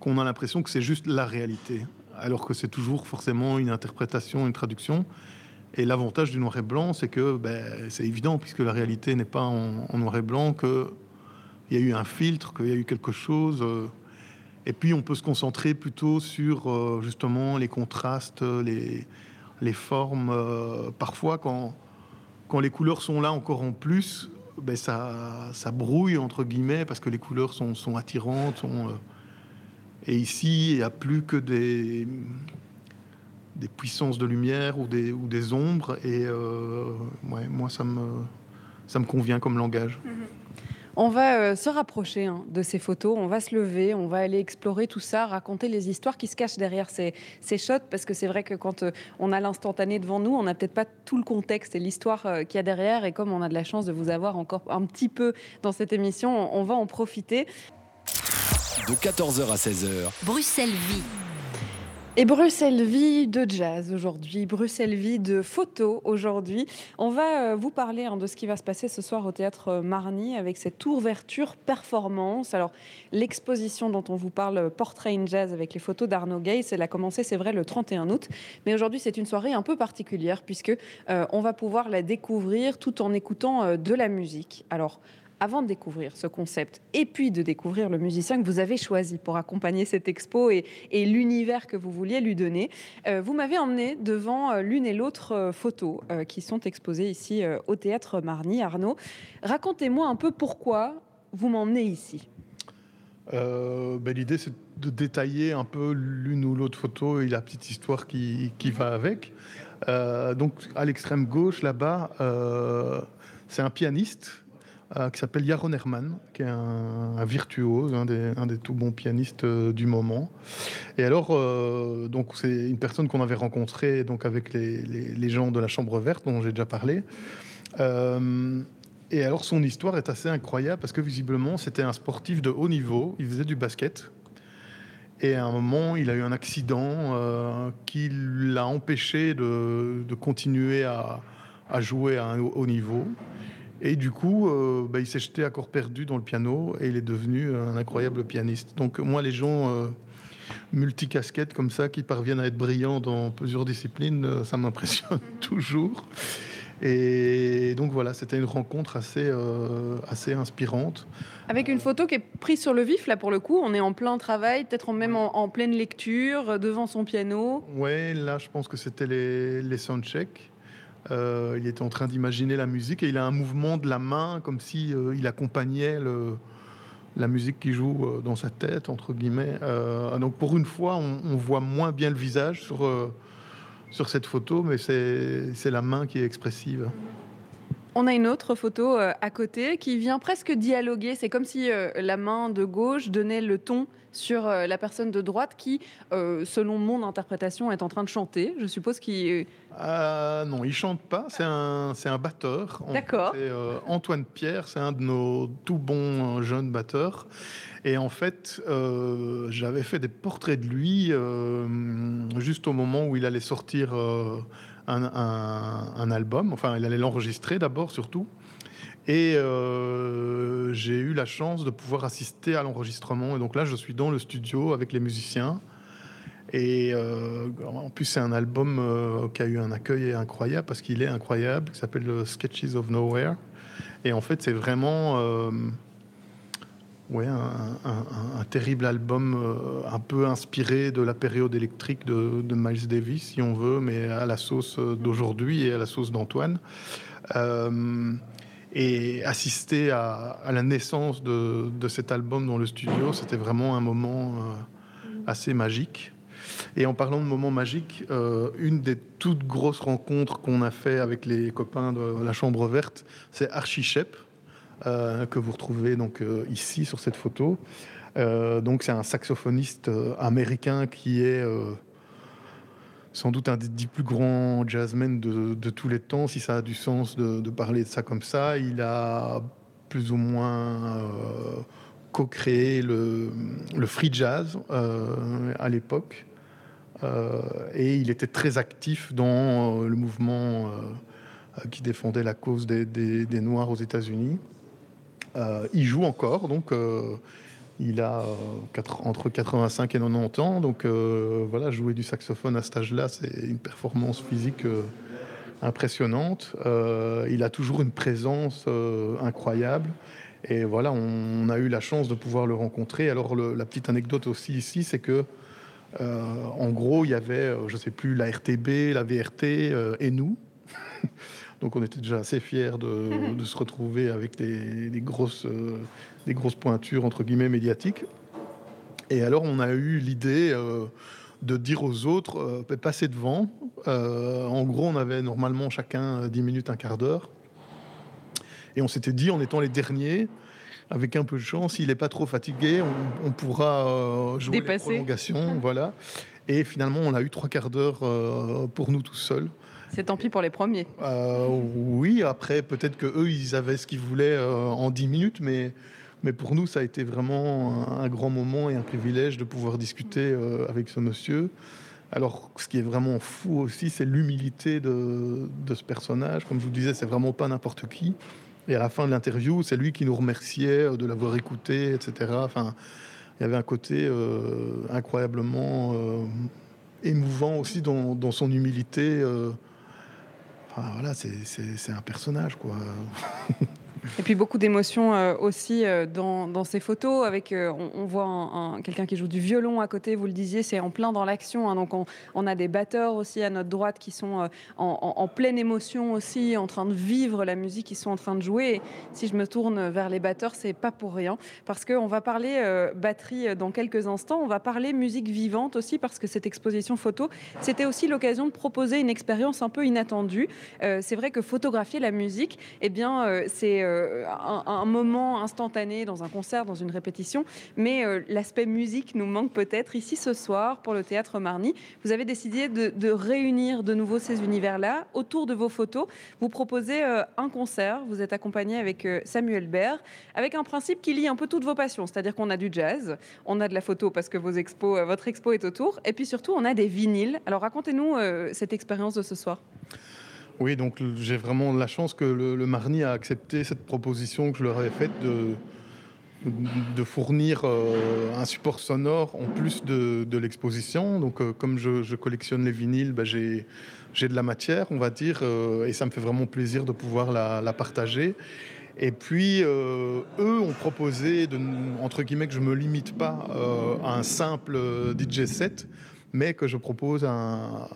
qu'on a l'impression que c'est juste la réalité, alors que c'est toujours forcément une interprétation, une traduction. Et l'avantage du noir et blanc, c'est que ben, c'est évident, puisque la réalité n'est pas en, noir et blanc, qu'il y a eu un filtre, qu'il y a eu quelque chose. Euh, et puis on peut se concentrer plutôt sur euh, justement les contrastes, les, les formes. Euh, parfois, quand, quand les couleurs sont là encore en plus, ben ça, ça brouille, entre guillemets, parce que les couleurs sont, sont attirantes. Sont, euh, et ici, il n'y a plus que des, des puissances de lumière ou des, ou des ombres. Et euh, moi, ça me, ça me convient comme langage. Mm-hmm. On va euh, se rapprocher hein, de ces photos, on va se lever, on va aller explorer tout ça, raconter les histoires qui se cachent derrière ces, shots, parce que c'est vrai que quand euh, on a l'instantané devant nous, on n'a peut-être pas tout le contexte et l'histoire euh, qu'il y a derrière, et comme on a de la chance de vous avoir encore un petit peu dans cette émission, on va en profiter. De 14h à 16h. Bruxelles vit. Et Bruxelles vit de jazz aujourd'hui, Bruxelles vit de photos aujourd'hui. On va euh, vous parler hein, de ce qui va se passer ce soir au théâtre euh, Marny avec cette ouverture performance. Alors l'exposition dont on vous parle, Portrait in Jazz avec les photos d'Arnaud Gay, elle a commencé c'est vrai le 31 août, mais aujourd'hui c'est une soirée un peu particulière puisque euh, on va pouvoir la découvrir tout en écoutant de la musique. Alors avant de découvrir ce concept et puis de découvrir le musicien que vous avez choisi pour accompagner cette expo et, l'univers que vous vouliez lui donner, euh, vous m'avez emmené devant euh, l'une et l'autre euh, photos qui sont exposées ici au théâtre Marny. Arnaud, racontez-moi un peu pourquoi vous m'emmenez ici. Ben, l'idée, c'est de détailler un peu l'une ou l'autre photo et la petite histoire qui, qui va avec. donc, à l'extrême gauche, là-bas, c'est un pianiste qui s'appelle Yaron Herman, qui est un, virtuose, un des, un tout bons pianistes euh, du moment. Et alors, euh, donc c'est une personne qu'on avait rencontrée donc avec les, les, gens de la Chambre verte, dont j'ai déjà parlé. et alors, son histoire est assez incroyable parce que visiblement, c'était un sportif de haut niveau. Il faisait du basket. Et à un moment, il a eu un accident qui l'a empêché de, de continuer à, à, jouer à un haut niveau. Et du coup, euh, bah, il s'est jeté à corps perdu dans le piano et il est devenu un incroyable pianiste. Donc moi, les gens euh, multicasquettes comme ça, qui parviennent à être brillants dans plusieurs disciplines, euh, ça m'impressionne toujours. Et donc voilà, c'était une rencontre assez, assez inspirante. Avec une photo qui est prise sur le vif, là pour le coup, on est en plein travail, peut-être même en, pleine lecture, devant son piano. Ouais, là je pense que c'était les, les soundchecks. Euh, il était en train d'imaginer la musique et il a un mouvement de la main comme si euh, il accompagnait la musique qui joue euh, dans sa tête entre guillemets. donc pour une fois, on, voit moins bien le visage sur sur cette photo, mais c'est la main qui est expressive. On a une autre photo à côté qui vient presque dialoguer. C'est comme si la main de gauche donnait le ton sur la personne de droite qui, selon mon interprétation, est en train de chanter. Je suppose qu'il euh, non, il chante pas, c'est un, c'est un batteur. D'accord. C'est euh, Antoine Pierre, c'est un de nos tout bons euh, jeunes batteurs. Et en fait, j'avais fait des portraits de lui juste au moment où il allait sortir un, album. Enfin, il allait l'enregistrer d'abord, surtout. Et j'ai eu la chance de pouvoir assister à l'enregistrement. Et donc là, je suis dans le studio avec les musiciens. Et euh, en plus, c'est un album euh, qui a eu un accueil incroyable parce qu'il est incroyable, qui s'appelle Sketches of Nowhere. Et en fait, c'est vraiment euh, ouais, un, terrible album un peu inspiré de la période électrique de, Miles Davis, si on veut, mais à la sauce d'aujourd'hui et à la sauce d'Antoine. Et assister à, la naissance de, cet album dans le studio, c'était vraiment un moment assez magique. Et en parlant de moments magiques, euh, une des toutes grosses rencontres qu'on a fait avec les copains de la Chambre verte, c'est Archie Shep, euh, que vous retrouvez donc euh, ici sur cette photo. donc c'est un saxophoniste américain qui est sans doute un des dix plus grands jazzmen de, tous les temps, si ça a du sens de, parler de ça comme ça. Il a plus ou moins co-créé le, free jazz à l'époque. Euh, et il était très actif dans euh, le mouvement euh, qui défendait la cause des, Noirs aux États-Unis. il joue encore, donc il a entre 85 et 90 ans, donc voilà, jouer du saxophone à cet âge-là, c'est une performance physique impressionnante. il a toujours une présence incroyable. Et voilà, on, a eu la chance de pouvoir le rencontrer. Alors la petite anecdote aussi ici, c'est que euh, en gros, il y avait, euh, je ne sais plus, la RTB, la VRT euh, et nous. Donc on était déjà assez fiers de, se retrouver avec des, grosses, des grosses pointures, entre guillemets, médiatiques. Et alors on a eu l'idée de dire aux autres, passez devant. en gros, on avait normalement chacun 10 minutes, un quart d'heure. Et on s'était dit, en étant les derniers, avec un peu de chance, s'il n'est pas trop fatigué, on, pourra jouer Dépasser. les prolongations. voilà. Et finalement, on a eu trois quarts d'heure pour nous tout seuls. C'est tant pis pour les premiers. oui, après, peut-être que eux, ils avaient ce qu'ils voulaient en dix minutes, mais mais pour nous, ça a été vraiment un, grand moment et un privilège de pouvoir discuter euh, avec ce monsieur. Alors, ce qui est vraiment fou aussi, c'est l'humilité de, ce personnage. Comme je vous disais, c'est vraiment pas n'importe qui. Et à la fin de l'interview, c'est lui qui nous remerciait euh, de l'avoir écouté, etc. Enfin, il y avait un côté euh, incroyablement émouvant aussi dans, son humilité. Enfin, voilà, c'est un personnage, quoi. Et puis beaucoup d'émotions euh, aussi euh, dans, ces photos. Avec, euh, on, voit un, quelqu'un qui joue du violon à côté, vous le disiez, c'est en plein dans l'action. Hein. donc on, a des batteurs aussi à notre droite qui sont en, pleine émotion aussi, en train de vivre la musique, qui sont en train de jouer. Si je me tourne vers les batteurs, c'est pas pour rien, parce qu'on va parler batterie dans quelques instants. On va parler musique vivante aussi, parce que cette exposition photo, c'était aussi l'occasion de proposer une expérience un peu inattendue. c'est vrai que photographier la musique, eh bien, c'est euh, un, moment instantané dans un concert, dans une répétition, mais euh, l'aspect musique nous manque peut-être ici ce soir pour le théâtre Marny. Vous avez décidé de, réunir de nouveau ces univers-là autour de vos photos. Vous proposez euh, un concert, vous êtes accompagné avec Samuel Baird, avec un principe qui lie un peu toutes vos passions, c'est-à-dire qu'on a du jazz, on a de la photo parce que votre expo est autour, et puis surtout on a des vinyles. Alors racontez-nous cette expérience de ce soir. Oui, donc j'ai vraiment la chance que le, Marni a accepté cette proposition que je leur avais faite de, de fournir euh, un support sonore en plus de, l'exposition. Donc euh, comme je, collectionne les vinyles, ben, j'ai de la matière, on va dire, euh, et ça me fait vraiment plaisir de pouvoir la, partager. Et puis, eux ont proposé, de, entre guillemets, que je ne me limite pas à un simple DJ set, mais que je propose à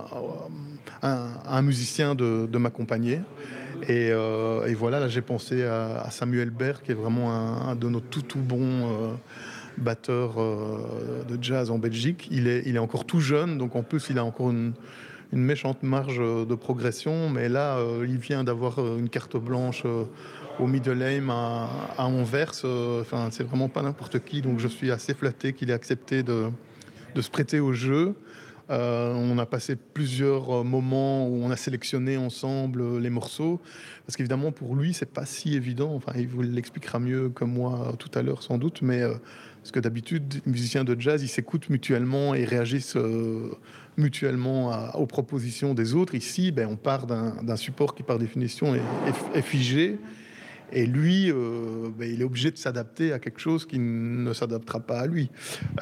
un, musicien de, m'accompagner. Euh, et, voilà, là j'ai pensé à, Samuel Baird, qui est vraiment un, de nos tout tout bons euh, batteurs euh, de jazz en Belgique. Il est, il est encore tout jeune, donc en plus il a encore une, méchante marge de progression, mais là il vient d'avoir une carte blanche au Middle à, à Anvers. Enfin, c'est vraiment pas n'importe qui, donc je suis assez flatté qu'il ait accepté de de se prêter au jeu. Euh, on a passé plusieurs euh, moments où on a sélectionné ensemble euh, les morceaux, parce qu'évidemment pour lui c'est pas si évident. Enfin, il vous l'expliquera mieux que moi tout à l'heure sans doute, mais parce que d'habitude les musiciens de jazz ils s'écoutent mutuellement et réagissent mutuellement aux propositions des autres. Ici, ben, on part d'un support qui par définition est figé. Et lui, euh, ben, il est obligé de s'adapter à quelque chose qui ne s'adaptera pas à lui.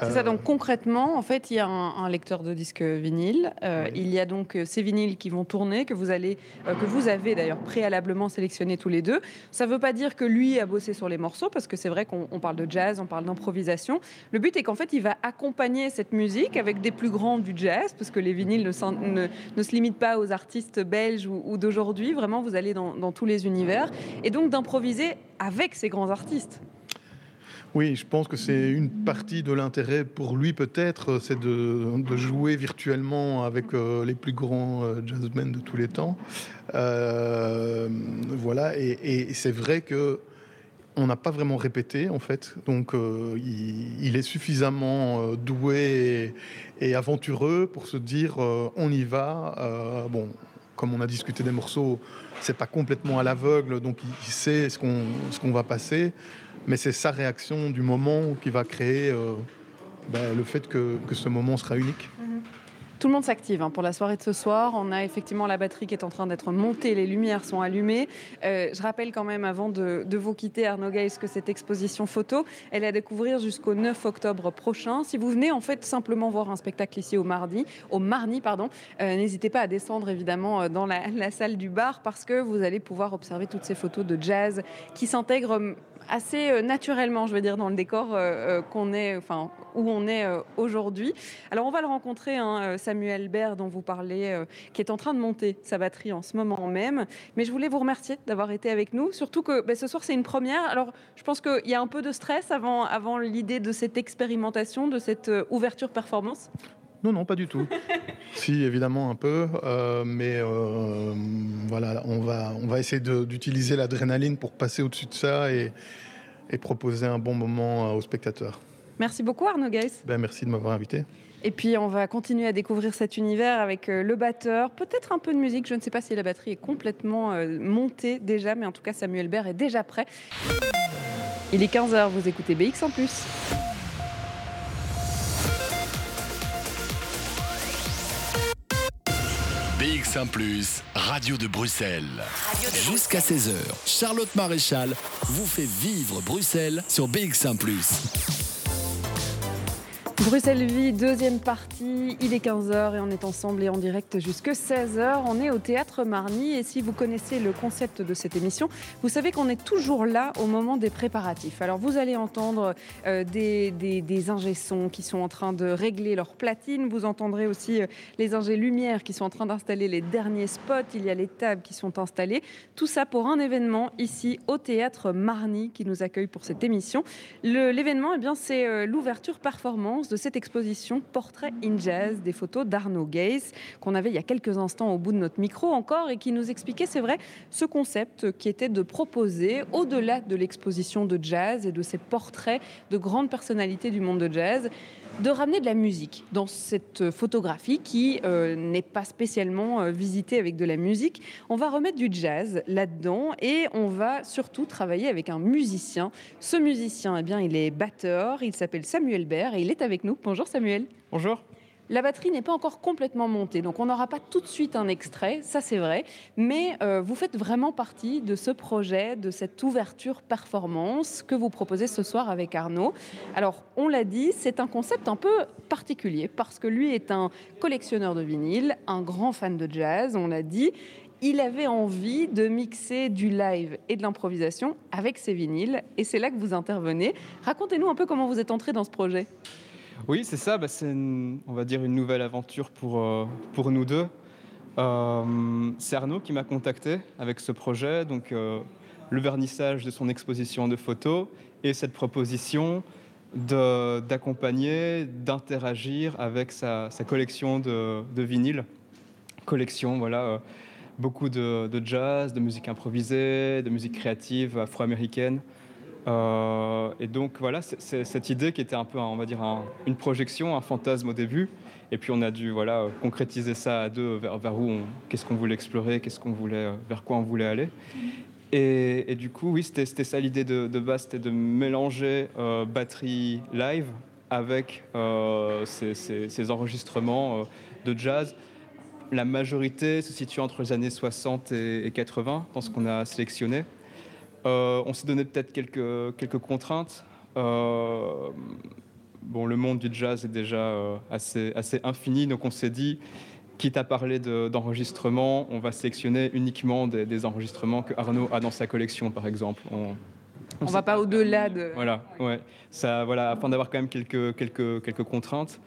C'est ça. Donc concrètement, en fait, il y a un, lecteur de disques vinyle. Euh, il y a donc euh, ces vinyles qui vont tourner, que vous allez, que vous avez d'ailleurs préalablement sélectionné tous les deux. Ça ne veut pas dire que lui a bossé sur les morceaux, parce que c'est vrai qu'on parle de jazz, on parle d'improvisation. Le but est qu'en fait, il va accompagner cette musique avec des plus grands du jazz, parce que les vinyles ne, ne, se limitent pas aux artistes belges ou, d'aujourd'hui. Vraiment, vous allez dans, dans tous les univers. Et donc d'improviser avec ces grands artistes. Oui, je pense que c'est une partie de l'intérêt pour lui peut-être, c'est de, jouer virtuellement avec euh, les plus grands euh, jazzmen de tous les temps. Euh, voilà, et, c'est vrai que on n'a pas vraiment répété en fait, donc il, est suffisamment doué et, et, aventureux pour se dire on y va. bon, comme on a discuté des morceaux, c'est pas complètement à l'aveugle, donc il sait ce qu'on va passer, mais c'est sa réaction du moment qui va créer euh, ben, le fait que, ce moment sera unique. Mhm. Tout le monde s'active hein, pour la soirée de ce soir. On a effectivement la batterie qui est en train d'être montée, les lumières sont allumées. Euh, je rappelle quand même, avant de, vous quitter, Arnaud Gaïs, que cette exposition photo, elle est à découvrir jusqu'au 9 octobre prochain. Si vous venez en fait simplement voir un spectacle ici au mardi, au Marni, pardon, euh, n'hésitez pas à descendre évidemment euh, dans la, salle du bar parce que vous allez pouvoir observer toutes ces photos de jazz qui s'intègrent assez naturellement, je veux dire, dans le décor qu'on est, enfin, où on est aujourd'hui. Alors, on va le rencontrer, hein, Samuel Baird, dont vous parlez, qui est en train de monter sa batterie en ce moment même. Mais je voulais vous remercier d'avoir été avec nous, surtout que ben, ce soir, c'est une première. Alors, je pense qu'il y a un peu de stress avant, avant l'idée de cette expérimentation, de cette ouverture performance. Non, non, pas du tout. si, évidemment, un peu. mais voilà, on va, on va essayer d'utiliser l'adrénaline pour passer au-dessus de ça et, et proposer un bon moment aux spectateurs. Merci beaucoup Arnaud Geiss. Ben, merci de m'avoir invité. Et puis on va continuer à découvrir cet univers avec euh, le batteur, peut-être un peu de musique. Je ne sais pas si la batterie est complètement euh, montée déjà, mais en tout cas Samuel Baird est déjà prêt. Il est 15h, vous écoutez BX en plus. BX1 ⁇ Radio de Bruxelles. Jusqu'à 16h, Charlotte Maréchal vous fait vivre Bruxelles sur BX1 ⁇ Bruxelles Vie, deuxième partie. Il est 15h et on est ensemble et en direct jusque 16h. On est au théâtre Marny et si vous connaissez le concept de cette émission, vous savez qu'on est toujours là au moment des préparatifs. Alors vous allez entendre euh, des, des, ingés sons qui sont en train de régler leur platine. Vous entendrez aussi euh, les ingés lumière qui sont en train d'installer les derniers spots. Il y a les tables qui sont installées. Tout ça pour un événement ici au théâtre Marny qui nous accueille pour cette émission. L'événement, eh bien, c'est euh, l'ouverture performance de cette exposition Portrait in Jazz, des photos d'Arnaud Gaze, qu'on avait il y a quelques instants au bout de notre micro encore, et qui nous expliquait, c'est vrai, ce concept qui était de proposer, au-delà de l'exposition de jazz et de ces portraits de grandes personnalités du monde de jazz, de ramener de la musique dans cette photographie qui euh, n'est pas spécialement euh, visitée avec de la musique. On va remettre du jazz là-dedans et on va surtout travailler avec un musicien. Ce musicien, eh bien, il est batteur, il s'appelle Samuel Baird et il est avec nous. Bonjour Samuel. Bonjour. La batterie n'est pas encore complètement montée, donc on n'aura pas tout de suite un extrait, ça c'est vrai, mais euh, vous faites vraiment partie de ce projet, de cette ouverture performance que vous proposez ce soir avec Arnaud. Alors on l'a dit, c'est un concept un peu particulier parce que lui est un collectionneur de vinyle, un grand fan de jazz, on l'a dit, il avait envie de mixer du live et de l'improvisation avec ses vinyles, et c'est là que vous intervenez. Racontez-nous un peu comment vous êtes entré dans ce projet. Oui, c'est ça. Bah, c'est, on va dire, une nouvelle aventure pour, euh, pour nous deux. Euh, c'est Arnaud qui m'a contacté avec ce projet, donc euh, le vernissage de son exposition de photos et cette proposition d'accompagner, d'interagir avec sa, collection de, de vinyles. Collection, voilà, beaucoup de, de, jazz, de musique improvisée, de musique créative afro-américaine. Euh, et donc voilà, c'est cette idée qui était un peu, on va dire, une projection, un fantasme au début. Et puis on a dû voilà concrétiser ça à deux vers, où, qu'est-ce qu'on voulait explorer, qu'est-ce voulait, euh, vers quoi on voulait aller. Et, du coup, oui, c'était ça l'idée de, base, c'était de mélanger euh, batterie live avec ces, enregistrements de jazz. La majorité se situe entre les années 60 et 80 dans ce qu'on a sélectionné. Euh, on s'est donné peut-être quelques, quelques contraintes. Euh, bon, le monde du jazz est déjà euh, assez, assez infini, donc on s'est dit, quitte à parler d'enregistrement, on va sélectionner uniquement des, enregistrements que Arnaud a dans sa collection, par exemple. On, ne va pas au-delà de. Voilà, ouais. Ça, voilà, afin d'avoir quand même quelques, quelques, quelques contraintes.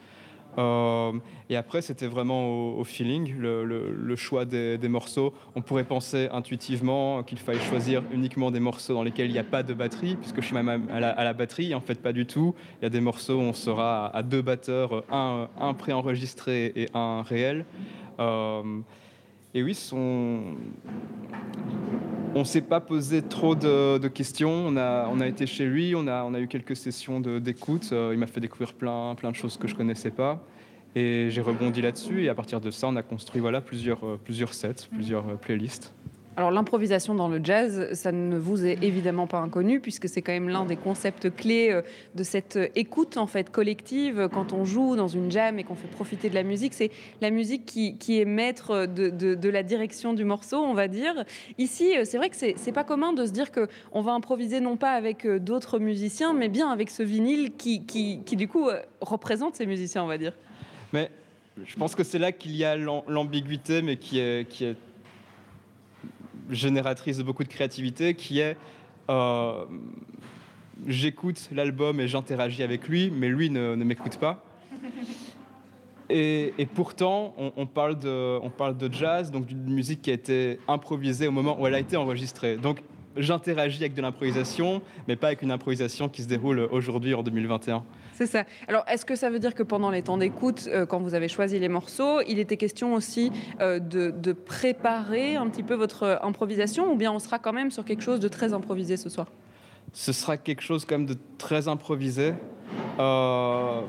Euh, et après, c'était vraiment au, feeling, le, choix des, morceaux. On pourrait penser intuitivement qu'il fallait choisir uniquement des morceaux dans lesquels il n'y a pas de batterie, puisque je suis même à la, batterie. En fait, pas du tout. Il y a des morceaux où on sera à, deux batteurs, un, un préenregistré et un réel. Euh, et oui, on s'est pas posé trop de, questions. On a, on a, été chez lui, on a, on a eu quelques sessions d'écoute. Euh, il m'a fait découvrir plein, plein de choses que je connaissais pas. Et j'ai rebondi là-dessus. Et à partir de ça, on a construit voilà, plusieurs, euh, plusieurs sets, plusieurs euh, playlists. Alors l'improvisation dans le jazz, ça ne vous est évidemment pas inconnu puisque c'est quand même l'un des concepts clés euh, de cette écoute en fait collective quand on joue dans une jam et qu'on fait profiter de la musique. C'est la musique qui, est maître de, la direction du morceau, on va dire. Ici, euh, c'est vrai que c'est pas commun de se dire que on va improviser non pas avec euh, d'autres musiciens, mais bien avec ce vinyle qui, qui, qui du coup représente ces musiciens, on va dire. Mais je pense que c'est là qu'il y a l'ambiguïté, mais qui est, qui est génératrice de beaucoup de créativité qui est euh, j'écoute l'album et j'interagis avec lui, mais lui ne, m'écoute pas. Et, pourtant, on, parle de, on parle de jazz, donc d'une musique qui a été improvisée au moment où elle a été enregistrée. Donc j'interagis avec de l'improvisation, mais pas avec une improvisation qui se déroule aujourd'hui en 2021. C'est ça. Alors, est-ce que ça veut dire que pendant les temps d'écoute, euh, quand vous avez choisi les morceaux, il était question aussi euh, de, préparer un petit peu votre improvisation, ou bien on sera quand même sur quelque chose de très improvisé ce soir? Ce sera quelque chose quand même de très improvisé. Euh,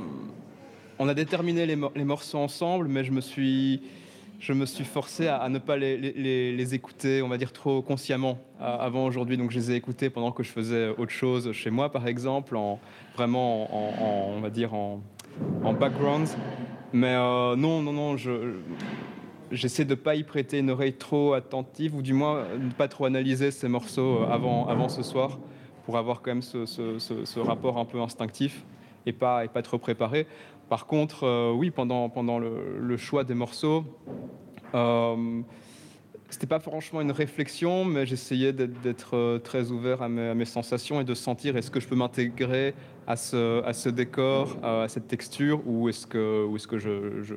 on a déterminé les, morceaux ensemble, mais je me suis, je me suis forcé à, ne pas les, écouter, on va dire, trop consciemment avant aujourd'hui. Donc je les ai écoutés pendant que je faisais autre chose chez moi, par exemple, en, vraiment, en, on va dire, en, background. Mais euh, non, non, non, je, j'essaie de ne pas y prêter une oreille trop attentive, ou du moins ne pas trop analyser ces morceaux euh, avant, avant ce soir, pour avoir quand même ce, rapport un peu instinctif et pas, et pas trop préparé. Par contre, euh, oui, pendant, pendant le, choix des morceaux, euh, c'était pas franchement une réflexion, mais j'essayais d'être très ouvert à mes, à mes, sensations et de sentir est-ce que je peux m'intégrer à ce, à ce décor, à cette texture, ou est-ce que, ou est-ce que je, je,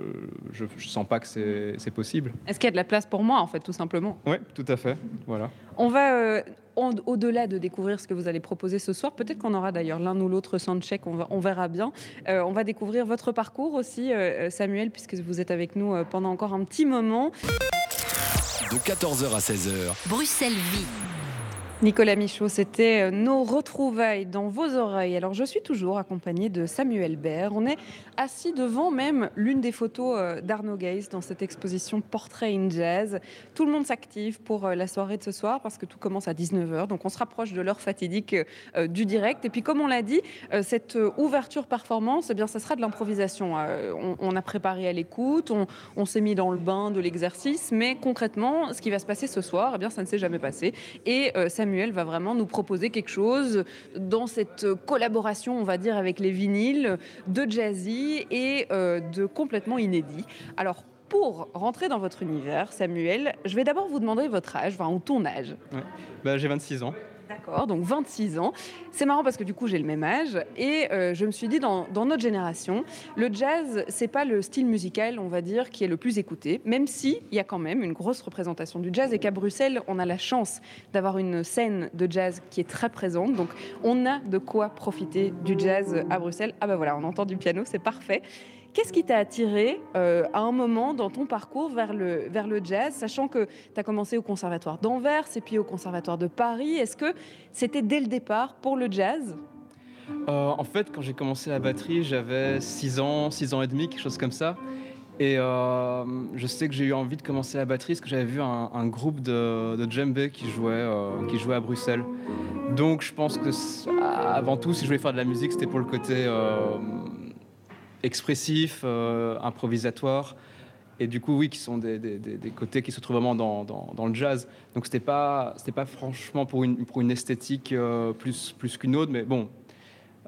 je, sens pas que c'est possible? Est-ce qu'il y a de la place pour moi, en fait, tout simplement? Oui, tout à fait. Voilà. On va, euh, au-delà de découvrir ce que vous allez proposer ce soir, peut-être qu'on aura d'ailleurs l'un ou l'autre soundcheck, on, on verra bien. Euh, on va découvrir votre parcours aussi, euh, Samuel, puisque vous êtes avec nous pendant encore un petit moment. De 14h à 16h. Bruxelles vit. Nicolas Michaud, c'était euh, nos retrouvailles dans vos oreilles. Alors je suis toujours accompagnée de Samuel Baird. On est assis devant même l'une des photos euh, d'Arnaud Geis dans cette exposition Portrait in Jazz. Tout le monde s'active pour euh, la soirée de ce soir parce que tout commence à 19h. Donc on se rapproche de l'heure fatidique du direct. Et puis comme on l'a dit, cette ouverture performance, eh bien ça sera de l'improvisation. On, a préparé à l'écoute, on, s'est mis dans le bain de l'exercice, mais concrètement, ce qui va se passer ce soir, eh bien ça ne s'est jamais passé. Et Samuel va vraiment nous proposer quelque chose dans cette collaboration, on va dire, avec les vinyles de jazzy et euh, de complètement inédit. Alors, pour rentrer dans votre univers, Samuel, je vais d'abord vous demander votre âge, enfin, ou ton âge. Bah, j'ai 26 ans. D'accord, donc 26 ans. C'est marrant parce que du coup j'ai le même âge et euh, je me suis dit dans, notre génération, le jazz c'est pas le style musical on va dire qui est le plus écouté, même si il y a quand même une grosse représentation du jazz et qu'à Bruxelles on a la chance d'avoir une scène de jazz qui est très présente, donc on a de quoi profiter du jazz à Bruxelles. Ah ben voilà, on entend du piano, c'est parfait. Qu'est-ce qui t'a attiré euh, à un moment dans ton parcours vers le, vers le jazz, sachant que tu as commencé au Conservatoire d'Anvers et puis au Conservatoire de Paris? Est-ce que c'était dès le départ pour le jazz? Euh, En fait, quand j'ai commencé la batterie, j'avais 6 ans, 6 ans et demi, quelque chose comme ça. Et euh, je sais que j'ai eu envie de commencer la batterie parce que j'avais vu un, groupe de, de qui jouait, qui jouait à Bruxelles. Donc je pense que avant tout, si je voulais faire de la musique, c'était pour le côté expressif, euh, improvisatoire. Et du coup, oui, qui sont des, côtés qui se trouvent vraiment dans, le jazz. Donc, c'était pas, pas franchement pour une, esthétique euh, plus, plus qu'une autre, mais bon,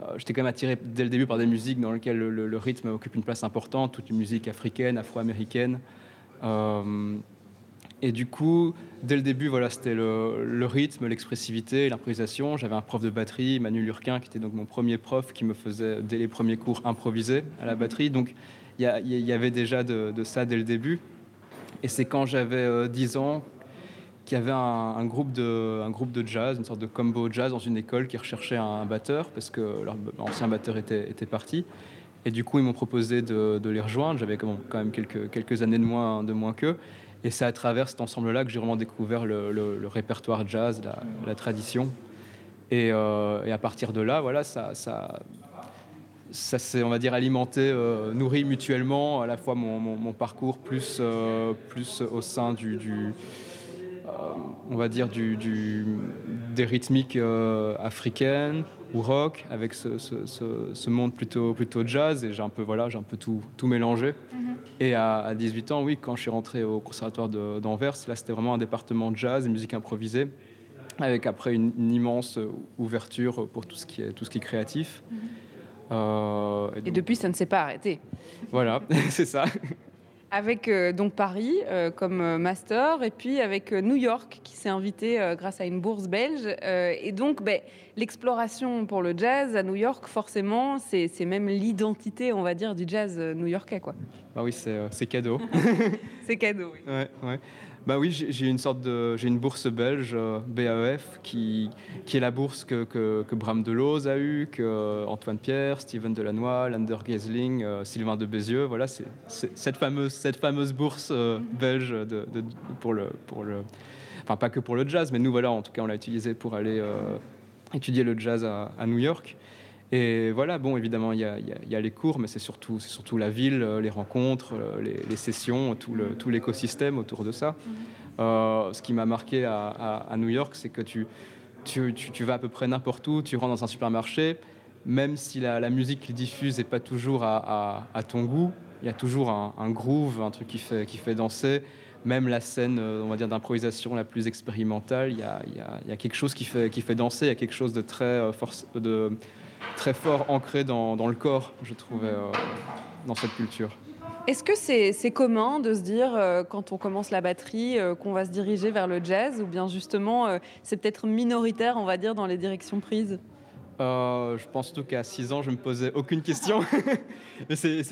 euh, j'étais quand même attiré dès le début par des musiques dans lesquelles le, rythme occupe une place importante, toute une musique africaine, afro-américaine. Et du coup, dès le début, voilà, c'était le, rythme, l'expressivité, l'improvisation. J'avais un prof de batterie, Manu Lurquin, qui était donc mon premier prof, qui me faisait dès les premiers cours improviser à la batterie. Donc il y, avait déjà de, ça dès le début. Et c'est quand j'avais 10 euh, ans qu'il y avait un, groupe de, jazz, une sorte de combo jazz dans une école qui recherchait un batteur, parce que leur ancien batteur était, parti. Et du coup, ils m'ont proposé de, les rejoindre. J'avais quand même quelques, quelques années de moins, de moins qu'eux. Et c'est à travers cet ensemble-là que j'ai vraiment découvert le, répertoire jazz, la, tradition. Euh, et, à partir de là, voilà, ça, ça, ça s'est, on va dire, alimenté, euh, nourri mutuellement à la fois mon, parcours plus, euh, plus au sein du, on va dire, du, des rythmiques africaines ou rock, avec ce, monde plutôt, plutôt jazz. Et j'ai un peu, voilà, j'ai un peu tout, tout mélangé. Mm-hmm. Et à, 18 ans, oui, quand je suis rentré au conservatoire d'Anvers, là c'était vraiment un département de jazz et musique improvisée, avec après une, immense ouverture pour tout ce qui est, tout ce qui est créatif. Mm-hmm. Euh, et, depuis, ça ne s'est pas arrêté. Voilà, c'est ça avec euh, donc Paris euh, comme euh, master et puis avec New York qui s'est invité grâce à une bourse belge. et donc, ben, l'exploration pour le jazz à New York, forcément, c'est même l'identité, on va dire, du jazz new-yorkais. Quoi. Bah oui, c'est cadeau. c'est cadeau, oui. Ouais, ouais. Bah oui, j'ai une sorte de, j'ai une bourse belge euh, BAEF qui, qui est la bourse que, que, que Bram Deleuze a eue, que euh, Antoine Pierre, Steven Delannoy, Lander Gesling, euh, Sylvain de Bézieux. Voilà, c'est cette fameuse, cette fameuse bourse belge pour le, pour le, enfin pas que pour le jazz, mais nous voilà, en tout cas, on l'a utilisé pour aller étudié le jazz à, New York. Et voilà, bon, évidemment, il y a, les cours, mais c'est surtout, surtout la ville, les rencontres, les, sessions, tout l'écosystème autour de ça. Mm-hmm. ce qui m'a marqué à, New York, c'est que tu, tu, tu, vas à peu près n'importe où, tu rentres dans un supermarché, même si la, musique qu'ils diffusent n'est pas toujours à, ton goût, il y a toujours un, groove, un truc qui fait, qui fait danser. Même la scène, euh, on va dire, d'improvisation la plus expérimentale, il y, a, il, y a, quelque chose qui fait, qui fait danser, il y a quelque chose de très, euh, force, de, très fort ancré dans, dans, le corps, je trouvais, euh, dans cette culture. Est-ce que c'est commun de se dire, quand on commence la batterie, qu'on va se diriger vers le jazz, ou bien justement, c'est peut-être minoritaire, on va dire, dans les directions prises? Euh, je pense tout qu'à 6 ans, je me posais aucune question. c'est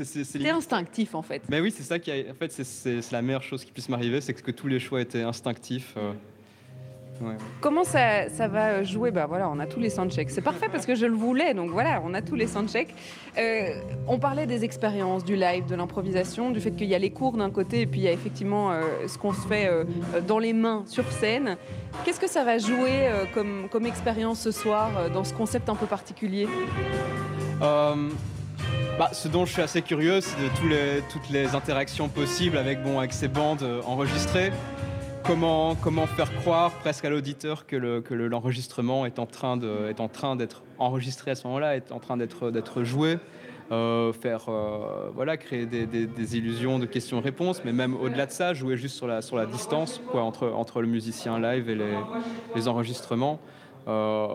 instinctif en fait. Mais oui, c'est ça qui a, en fait, c'est la meilleure chose qui puisse m'arriver, c'est que tous les choix étaient instinctifs. Euh. Comment ça, va jouer? Bah voilà, on a tous les soundchecks. C'est parfait parce que je le voulais, donc voilà, on a tous les soundchecks. Euh, on parlait des expériences, du live, de l'improvisation, du fait qu'il y a les cours d'un côté et puis il y a effectivement euh, ce qu'on se fait euh, dans les mains sur scène. Qu'est-ce que ça va jouer comme, comme expérience ce soir dans ce concept un peu particulier? Bah, ce dont je suis assez curieux, c'est de tous les, toutes les interactions possibles avec, bon, avec ces bandes enregistrées comment, faire croire presque à l'auditeur que, l'enregistrement est en train d'être enregistré à ce moment-là, est en train d'être joué. Euh, faire euh, voilà créer des, illusions de questions-réponses mais même au-delà de ça jouer juste sur la, distance quoi, entre, le musicien live et les, enregistrements euh,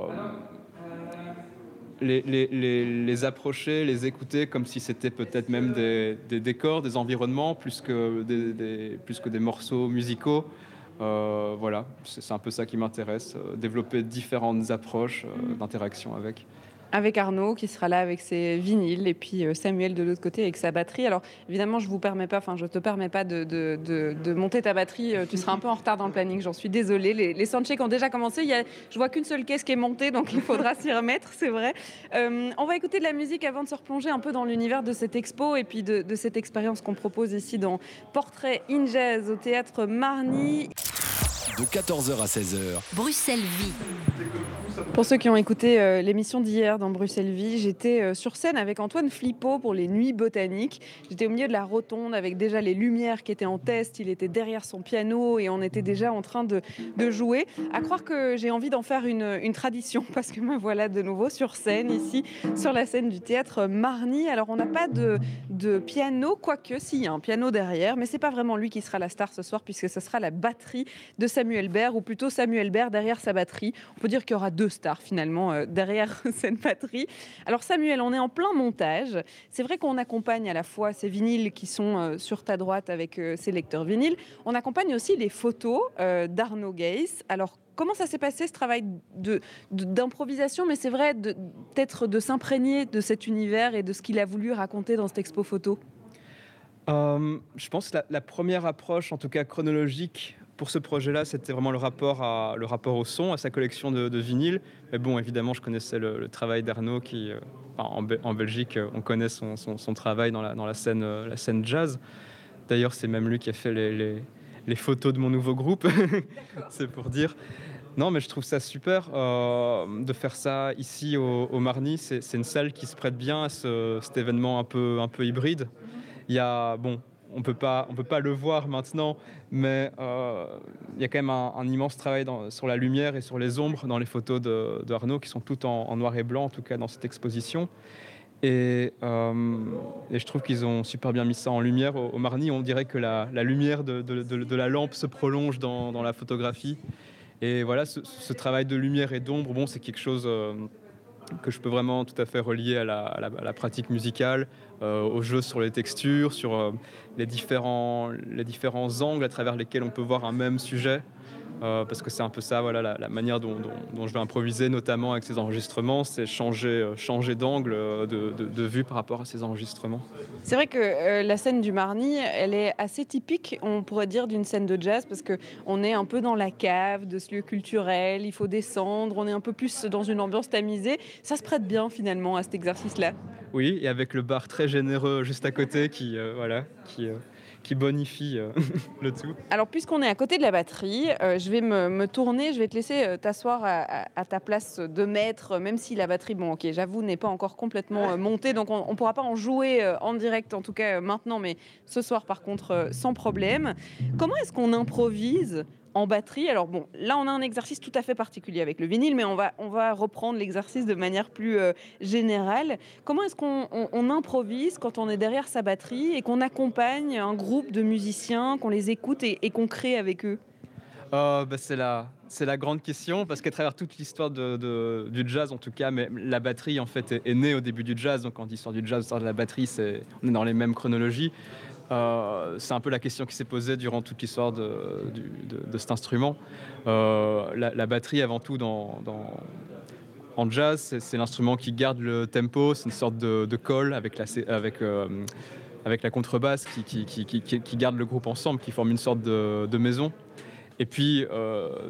les, approcher, les écouter comme si c'était peut-être même des, décors, des environnements, des, plus que des morceaux musicaux. Euh, voilà, c'est un peu ça qui m'intéresse, euh, développer différentes approches euh, d'interaction avec avec Arnaud qui sera là avec ses vinyles et puis Samuel de l'autre côté avec sa batterie. Alors évidemment, je vous permets pas, enfin je te permets pas de, de, monter ta batterie. Tu seras un peu en retard dans le planning. J'en suis désolée. Les, les soundchecks ont déjà commencé. Il y a, je vois qu'une seule caisse qui est montée, donc il faudra s'y remettre, c'est vrai. on va écouter de la musique avant de se replonger un peu dans l'univers de cette expo et puis de, cette expérience qu'on propose ici dans Portrait in Jazz au théâtre Marny de 14h à 16h. Bruxelles Vie. Pour ceux qui ont écouté euh, l'émission d'hier dans Bruxelles Vie, j'étais euh, sur scène avec Antoine Flippo pour les Nuits Botaniques. J'étais au milieu de la rotonde avec déjà les lumières qui étaient en test. Il était derrière son piano et on était déjà en train de, jouer. À croire que j'ai envie d'en faire une, tradition parce que me voilà de nouveau sur scène ici, sur la scène du théâtre Marny. Alors on n'a pas de, piano, quoique s'il y a un piano derrière, mais c'est pas vraiment lui qui sera la star ce soir puisque ce sera la batterie de Samuel Baird ou plutôt Samuel Baird derrière sa batterie. On peut dire qu'il y aura deux stars finalement euh, derrière cette batterie. Alors Samuel, on est en plein montage. C'est vrai qu'on accompagne à la fois ces vinyles qui sont euh, sur ta droite avec euh, ces lecteurs vinyles. On accompagne aussi les photos d'Arnaud Geiss. Alors comment ça s'est passé ce travail d'improvisation, mais c'est vrai peut-être de s'imprégner de cet univers et de ce qu'il a voulu raconter dans cette expo photo? Je pense que la, première approche, en tout cas chronologique, pour ce projet-là, c'était vraiment le rapport, à, le rapport au son, à sa collection de, de vinyles. Mais bon, évidemment, je connaissais le, travail d'Arnaud, qui, euh, en, Belgique, on connaît son, travail dans la, dans la, scène, euh, la scène jazz. D'ailleurs, c'est même lui qui a fait les, les, photos de mon nouveau groupe. c'est pour dire. Non, mais je trouve ça super euh, de faire ça ici au, au Marny. C'est une salle qui se prête bien à cet événement un peu, un peu hybride. Il y a, bon, on peut pas, on peut pas le voir maintenant, mais euh, il y a quand même un, immense travail sur la lumière et sur les ombres dans les photos d'Arnaud qui sont toutes en, noir et blanc, en tout cas dans cette exposition. Et, euh, je trouve qu'ils ont super bien mis ça en lumière. Au, Marny, on dirait que la, lumière de, la lampe se prolonge dans, la photographie. Et voilà, ce, travail de lumière et d'ombre, bon, c'est quelque chose euh, que je peux vraiment tout à fait relier à la, pratique musicale, au jeu sur les textures, sur les différents, les différents angles à travers lesquels on peut voir un même sujet. Euh, parce que c'est un peu ça, voilà, la, manière dont, je vais improviser, notamment avec ces enregistrements, c'est changer, euh, changer d'angle euh, de, vue par rapport à ces enregistrements. C'est vrai que la scène du Marny, elle est assez typique, on pourrait dire, d'une scène de jazz, parce qu'on est un peu dans la cave de ce lieu culturel, il faut descendre, on est un peu plus dans une ambiance tamisée. Ça se prête bien finalement à cet exercice-là. Oui, et avec le bar très généreux juste à côté qui, voilà, qui qui bonifie euh, le tout. Alors, puisqu'on est à côté de la batterie, euh, je vais me, tourner, je vais te laisser euh, t'asseoir à, ta place de maître, même si la batterie, bon, ok, j'avoue, n'est pas encore complètement montée, donc on ne pourra pas en jouer en direct, en tout cas maintenant, mais ce soir, par contre, sans problème. Comment est-ce qu'on improvise en batterie. Alors bon, là on a un exercice tout à fait particulier avec le vinyle, mais on va, on va reprendre l'exercice de manière plus euh, générale. Comment est-ce qu'on improvise quand on est derrière sa batterie et qu'on accompagne un groupe de musiciens, qu'on les écoute et, qu'on crée avec eux? Oh, bah c'est la, c'est la grande question parce qu'à travers toute l'histoire du jazz, en tout cas, mais la batterie en fait est, née au début du jazz. Donc quand l'histoire du jazz, l'histoire de la batterie, c'est, on est dans les mêmes chronologies. Euh, c'est un peu la question qui s'est posée durant toute l'histoire de, cet instrument. Euh, la, batterie, avant tout, dans, en jazz, c'est l'instrument qui garde le tempo, c'est une sorte de, colle avec la, avec, euh, avec la contrebasse qui, garde le groupe ensemble, qui forme une sorte de, maison. Et puis,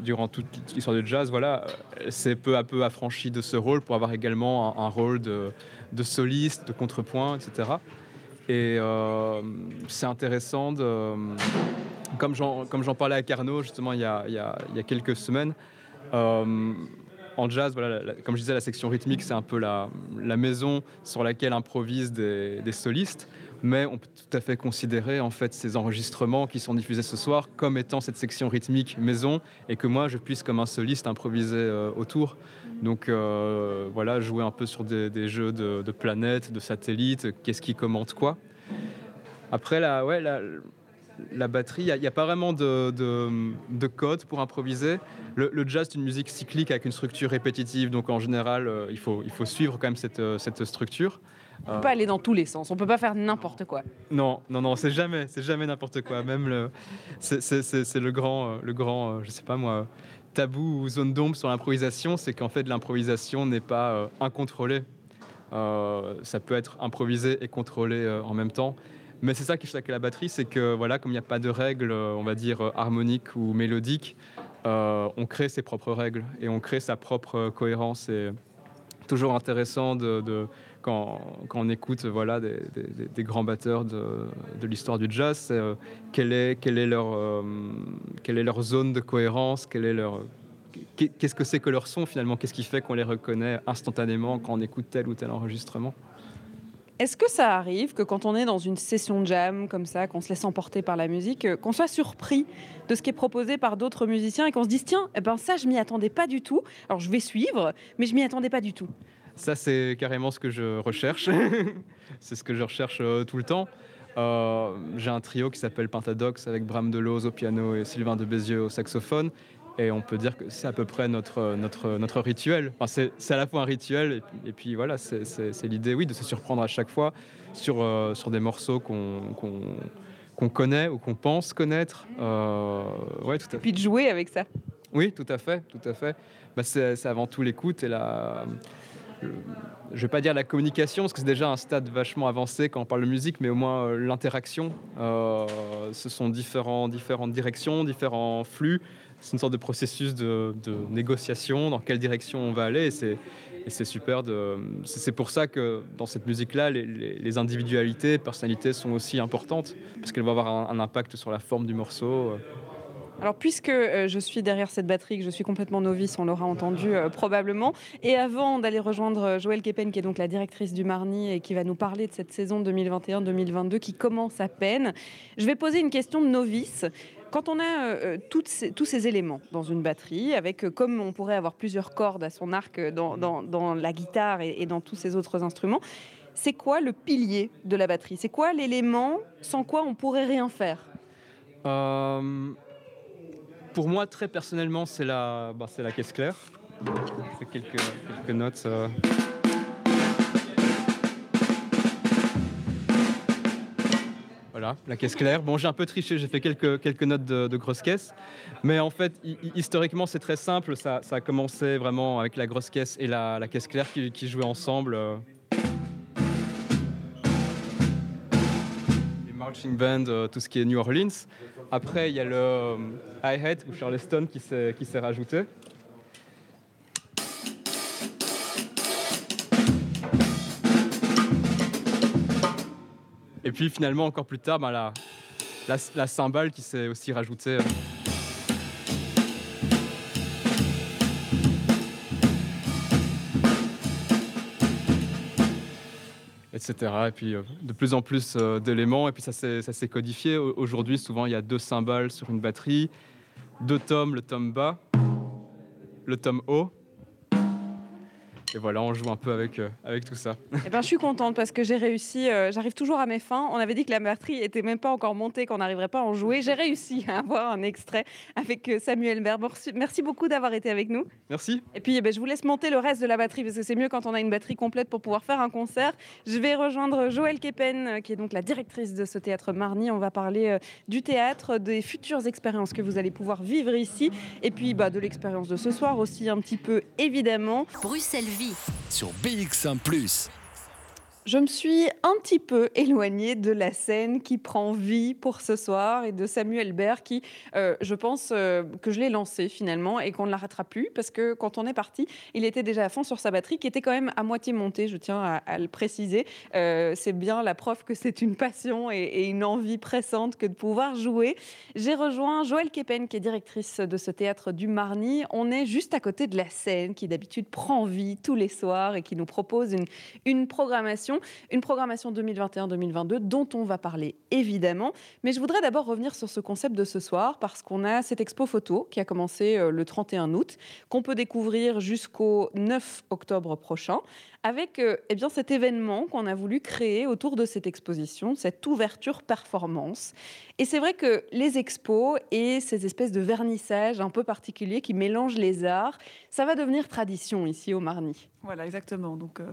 durant toute l'histoire du jazz, voilà, c'est peu à peu affranchi de ce rôle pour avoir également un rôle de, soliste, de contrepoint, etc. Et euh, c'est intéressant, de, comme j'en parlais à Carnot justement il y a, quelques semaines, euh, en jazz, comme je disais, la section rythmique, c'est un peu la, maison sur laquelle improvisent des, solistes, mais on peut tout à fait considérer en fait ces enregistrements qui sont diffusés ce soir comme étant cette section rythmique maison, et que moi je puisse comme un soliste improviser euh, autour. Donc euh, voilà, jouer un peu sur des, jeux de, planètes, de satellites, qu'est-ce qui commente quoi. Après, la, ouais, la, batterie, il n'y a, pas vraiment de, de, code pour improviser. Le, jazz, c'est une musique cyclique avec une structure répétitive, donc en général, euh, il, faut, il faut suivre quand même cette, euh, cette structure. On ne peut pas aller dans tous les sens, on ne peut pas faire n'importe quoi. Non, non, non, c'est jamais, c'est jamais n'importe quoi. Même le, c'est, le grand, le grand, je sais pas moi, tabou ou zone d'ombre sur l'improvisation, c'est qu'en fait l'improvisation n'est pas euh, incontrôlée. Euh, ça peut être improvisé et contrôlé euh, en même temps. Mais c'est ça qui fait avec la batterie, c'est que voilà, comme il n'y a pas de règles, on va dire harmoniques ou mélodiques, on crée ses propres règles et on crée sa propre cohérence. Et toujours intéressant de quand, on écoute voilà, des, grands batteurs de, l'histoire du jazz, euh, quelle, est, quelle, est leur, euh, quelle est leur zone de cohérence, quelle est leur, qu'est-ce que c'est que leur son finalement, qu'est-ce qui fait qu'on les reconnaît instantanément quand on écoute tel ou tel enregistrement? Est-ce que ça arrive que quand on est dans une session de jam comme ça, qu'on se laisse emporter par la musique, euh, qu'on soit surpris de ce qui est proposé par d'autres musiciens et qu'on se dise tiens, eh ben ça je m'y attendais pas du tout. Alors je vais suivre, mais je m'y attendais pas du tout. Ça, c'est carrément ce que je recherche. c'est ce que je recherche euh, tout le temps. Euh, j'ai un trio qui s'appelle Pentadox avec Bram Deloz au piano et Sylvain de Bézieux au saxophone. Et on peut dire que c'est à peu près notre, notre, notre rituel. Enfin, c'est à la fois un rituel et, puis voilà, c'est l'idée, oui, de se surprendre à chaque fois sur, euh, sur des morceaux qu'on connaît ou qu'on pense connaître. ouais, tout à fait. Et puis de jouer avec ça. Oui, tout à fait, tout à fait. Bah, c'est avant tout l'écoute et la je ne vais pas dire la communication, parce que c'est déjà un stade vachement avancé quand on parle de musique, mais au moins euh, l'interaction. Euh, ce sont différents, différentes directions, différents flux. C'est une sorte de processus de, négociation, dans quelle direction on va aller. Et c'est super. C'est pour ça que dans cette musique-là, les, les, individualités, personnalités sont aussi importantes, parce qu'elles vont avoir un, un, impact sur la forme du morceau. Alors, puisque euh, je suis derrière cette batterie, que je suis complètement novice, on l'aura entendu euh, probablement. Et avant d'aller rejoindre euh, Joëlle Kepen, qui est donc la directrice du Marni et qui va nous parler de cette saison 2021-2022 qui commence à peine, je vais poser une question de novice. Quand on a tous ces éléments dans une batterie, avec comme on pourrait avoir plusieurs cordes à son arc dans, la guitare et, dans tous ces autres instruments, c'est quoi le pilier de la batterie? C'est quoi l'élément sans quoi on pourrait rien faire? Pour moi, très personnellement, c'est la, bah, la caisse claire. Je fais quelques, quelques notes. Euh. Voilà, la caisse claire. Bon, j'ai un peu triché, j'ai fait quelques, quelques notes de, de grosse caisse. Mais en fait, historiquement, c'est très simple. Ça, ça, a commencé vraiment avec la grosse caisse et la, la caisse claire qui, jouaient ensemble. Euh. Band, euh, tout ce qui est New Orleans. Après, il y a le euh, hi-hat ou Charleston qui s'est rajouté. Et puis finalement, encore plus tard, ben, la, la, cymbale qui s'est aussi rajoutée. Et puis de plus en plus d'éléments, et puis ça s'est codifié. Aujourd'hui, souvent, il y a deux cymbales sur une batterie, deux tomes, le tome bas, le tome haut, et voilà, on joue un peu avec, euh, avec tout ça. Eh ben, je suis contente parce que j'ai réussi, euh, j'arrive toujours à mes fins. On avait dit que la batterie était même pas encore montée, qu'on n'arriverait pas à en jouer. J'ai réussi à avoir un extrait avec euh, Samuel Berg. Merci beaucoup d'avoir été avec nous. Merci. Et puis, eh ben, je vous laisse monter le reste de la batterie parce que c'est mieux quand on a une batterie complète pour pouvoir faire un concert. Je vais rejoindre Joëlle Kepen, qui est donc la directrice de ce théâtre Marny. On va parler du théâtre, des futures expériences que vous allez pouvoir vivre ici, et puis bah, de l'expérience de ce soir aussi un petit peu, évidemment. Bruxelles sur BX1 ⁇ je me suis un petit peu éloignée de la scène qui prend vie pour ce soir et de Samuel Baird qui, euh, je pense euh, que je l'ai lancé finalement et qu'on ne l'arrêtera plus parce que quand on est parti, il était déjà à fond sur sa batterie qui était quand même à moitié montée, je tiens à, le préciser. Euh, c'est bien la preuve que c'est une passion et, une envie pressante que de pouvoir jouer. J'ai rejoint Joëlle Kepen qui est directrice de ce théâtre du Marny. On est juste à côté de la scène qui d'habitude prend vie tous les soirs et qui nous propose une programmation une programmation 2021-2022 dont on va parler évidemment. Mais je voudrais d'abord revenir sur ce concept de ce soir parce qu'on a cette expo photo qui a commencé euh, le 31 août, qu'on peut découvrir jusqu'au 9 octobre prochain avec euh, eh bien, cet événement qu'on a voulu créer autour de cette exposition, cette ouverture performance. Et c'est vrai que les expos et ces espèces de vernissages un peu particuliers qui mélangent les arts, ça va devenir tradition ici au Marny. Voilà, exactement. Donc, euh,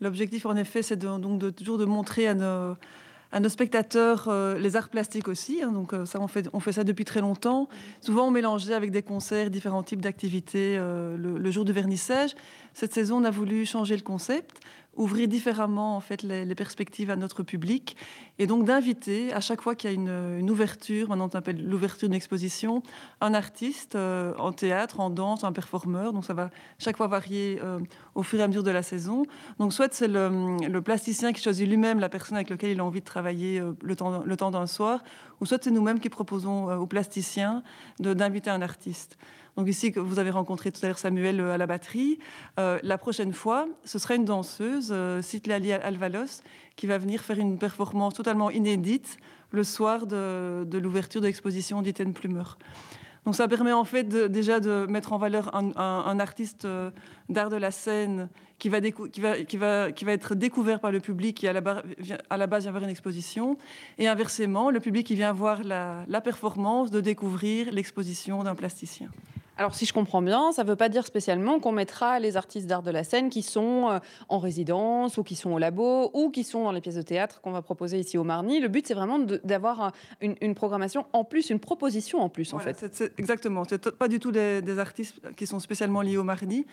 L'objectif, en effet, c'est donc toujours de montrer à nos, spectateurs euh, les arts plastiques aussi. Hein. euh, on fait, ça depuis très longtemps. Souvent, on mélangeait avec des concerts, différents types d'activités euh, le, jour du vernissage. Cette saison, on a voulu changer le concept ouvrir différemment en fait les, perspectives à notre public et donc d'inviter à chaque fois qu'il y a une, ouverture, maintenant on appelle l'ouverture d'une exposition, un artiste euh, en théâtre, en danse, un performeur. Donc ça va chaque fois varier euh, au fur et à mesure de la saison. Donc soit c'est le, plasticien qui choisit lui-même la personne avec laquelle il a envie de travailler euh, le temps, d'un soir, ou soit c'est nous-mêmes qui proposons aux plasticiens d'inviter un artiste. Donc ici, que vous avez rencontré tout à l'heure Samuel euh, à la batterie. Euh, la prochaine fois, ce sera une danseuse, euh, Citlali Alvalos, qui va venir faire une performance totalement inédite le soir de, l'ouverture de l'exposition d'Iten Plumer. Donc ça permet en fait déjà de mettre en valeur un, artiste d'art de la scène qui va, être découvert par le public qui à la, base vient voir une exposition. Et inversement, le public qui vient voir la performance de découvrir l'exposition d'un plasticien. Alors, si je comprends bien, ça ne veut pas dire spécialement qu'on mettra les artistes d'art de la scène qui sont euh, en résidence ou qui sont au labo ou qui sont dans les pièces de théâtre qu'on va proposer ici au Marny. Le but, c'est vraiment d'avoir une, programmation en plus, une proposition en plus, en fait. C'est, exactement. C'est pas du tout des, artistes qui sont spécialement liés au Marny.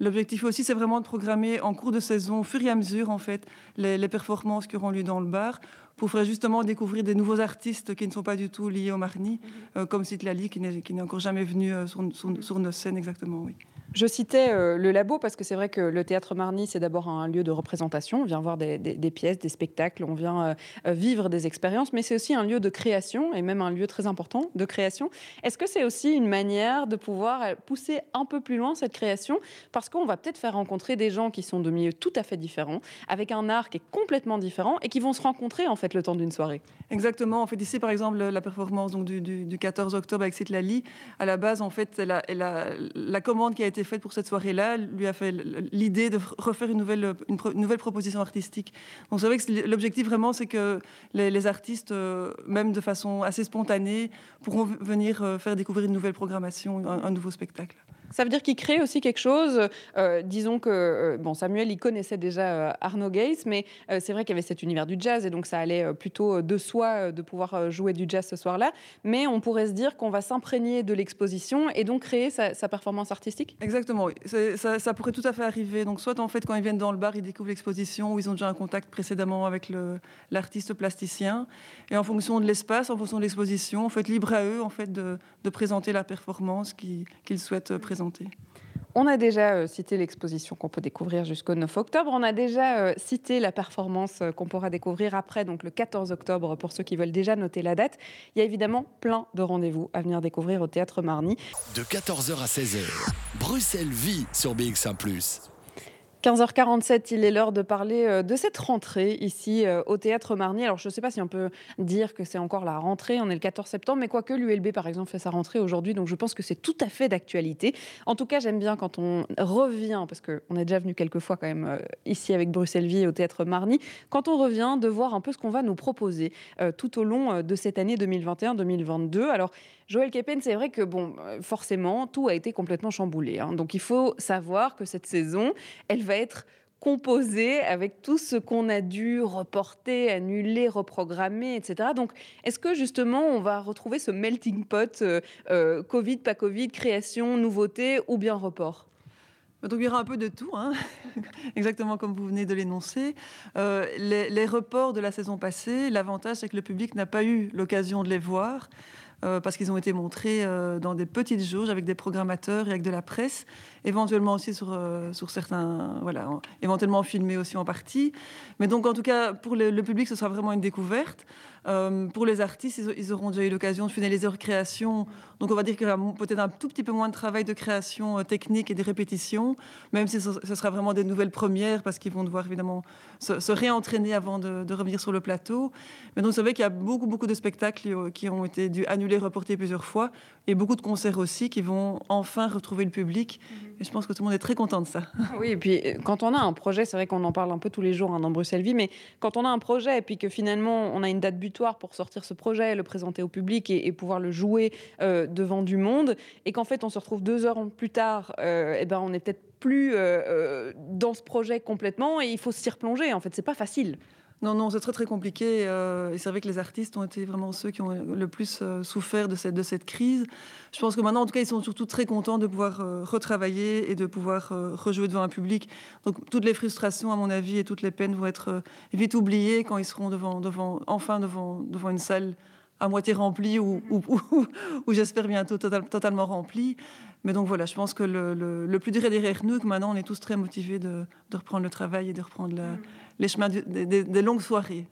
L'objectif aussi, c'est vraiment de programmer en cours de saison, au fur et à mesure, en fait, les, les performances qui auront lieu dans le bar pour faire justement découvrir des nouveaux artistes qui ne sont pas du tout liés au Marny, mhm. euh, comme Citlali, qui n'est encore jamais venu euh, sur, sur, nos scènes exactement. Oui. Je citais euh, le labo parce que c'est vrai que le théâtre Marny, c'est d'abord un lieu de représentation. On vient voir des, pièces, des spectacles, on vient euh, euh, vivre des expériences, mais c'est aussi un lieu de création et même un lieu très important de création. Est-ce que c'est aussi une manière de pouvoir pousser un peu plus loin cette création? Parce qu'on va peut-être faire rencontrer des gens qui sont de milieux tout à fait différents, avec un art qui est complètement différent et qui vont se rencontrer en fait le temps d'une soirée. Exactement. En fait, ici, par exemple, la performance donc, du, 14 octobre avec Lali, à la base, en fait, la, la commande qui a été faite pour cette soirée-là lui a fait l'idée de refaire une nouvelle, une, nouvelle proposition artistique. Donc c'est vrai que l'objectif vraiment, c'est que les, artistes, euh, même de façon assez spontanée, pourront venir euh, faire découvrir une nouvelle programmation, un nouveau spectacle. Ça veut dire qu'il crée aussi quelque chose. Euh, disons que euh, bon, Samuel, il connaissait déjà euh, Arnaud mais c'est vrai qu'il y avait cet univers du jazz et donc ça allait plutôt de soi de pouvoir jouer du jazz ce soir-là. Mais on pourrait se dire qu'on va s'imprégner de l'exposition et donc créer sa, performance artistique. Exactement. Ça, ça, pourrait tout à fait arriver. Donc soit en fait quand ils viennent dans le bar, ils découvrent l'exposition ou ils ont déjà un contact précédemment avec l'artiste plasticien. Et en fonction de l'espace, en fonction de l'exposition, en fait libre à eux en fait de présenter la performance qu'ils souhaitent présenter. On a déjà euh, cité l'exposition qu'on peut découvrir jusqu'au 9 octobre. On a déjà euh, cité la performance euh, qu'on pourra découvrir après, donc le 14 octobre, pour ceux qui veulent déjà noter la date. Il y a évidemment plein de rendez-vous à venir découvrir au Théâtre Marny. De 14h à 16h, Bruxelles vit sur BX1 ⁇ 15h47, il est l'heure de parler euh, de cette rentrée ici euh, au Théâtre Marny. Alors je ne sais pas si on peut dire que c'est encore la rentrée, on est le 14 septembre, mais quoique l'ULB par exemple fait sa rentrée aujourd'hui, donc je pense que c'est tout à fait d'actualité. En tout cas, j'aime bien quand on revient, parce qu'on est déjà venu quelques fois quand même euh, ici avec Bruxelles Vie au Théâtre Marny, quand on revient de voir un peu ce qu'on va nous proposer tout au long de cette année 2021-2022. Alors Joël Kepen, c'est vrai que bon, euh, forcément, tout a été complètement chamboulé. Hein. Donc il faut savoir que cette saison, elle va être composée avec tout ce qu'on a dû reporter, annuler, reprogrammer, etc. Donc, est-ce que justement, on va retrouver ce melting pot euh, euh, Covid, pas Covid, création, nouveauté ou bien report? Donc il y aura un peu de tout, hein. exactement comme vous venez de l'énoncer. les, les, reports de la saison passée, l'avantage c'est que le public n'a pas eu l'occasion de les voir. Euh, parce qu'ils ont été montrés euh, dans des petites jauges avec des programmateurs et avec de la presse, éventuellement aussi sur, euh, sur certains, voilà, éventuellement filmés aussi en partie. Mais donc en tout cas, pour le, le public, ce sera vraiment une découverte. Pour les artistes, ils, auront déjà eu l'occasion de finaliser leur création. Donc on va dire qu'il y aura peut-être un tout petit peu moins de travail de création technique et de répétition, même si ce, sera vraiment des nouvelles premières, parce qu'ils vont devoir évidemment se, réentraîner avant de, revenir sur le plateau. Mais donc vous savez qu'il y a beaucoup, beaucoup de spectacles qui ont été dû annuler reporté plusieurs fois, et beaucoup de concerts aussi qui vont enfin retrouver le public. Mhm. Et je pense que tout le monde est très content de ça. Oui, et puis euh, quand on a un projet, c'est vrai qu'on en parle un peu tous les jours hein, dans Bruxelles Vie, mais quand on a un projet et puis que finalement on a une date butoir pour sortir ce projet, le présenter au public et, pouvoir le jouer euh, devant du monde, et qu'en fait on se retrouve deux heures plus tard, et euh, eh ben on n'est peut-être plus dans ce projet complètement et il faut s'y replonger. En fait, c'est pas facile. Non, non, c'est très très compliqué. Euh, et c'est vrai que les artistes ont été vraiment ceux qui ont le plus euh, souffert de cette, de cette crise. Je pense que maintenant, en tout cas, ils sont surtout très contents de pouvoir euh, retravailler et de pouvoir rejouer devant un public. Donc toutes les frustrations, à mon avis, et toutes les peines vont être vite oubliées quand ils seront devant, devant, enfin devant, devant une salle à moitié remplie ou, ou, j'espère bientôt totalement remplie. Mais donc voilà, je pense que le, le, plus dur est derrière nous, que maintenant on est tous très motivés de, de reprendre le travail et de reprendre la, les chemins des, longues soirées.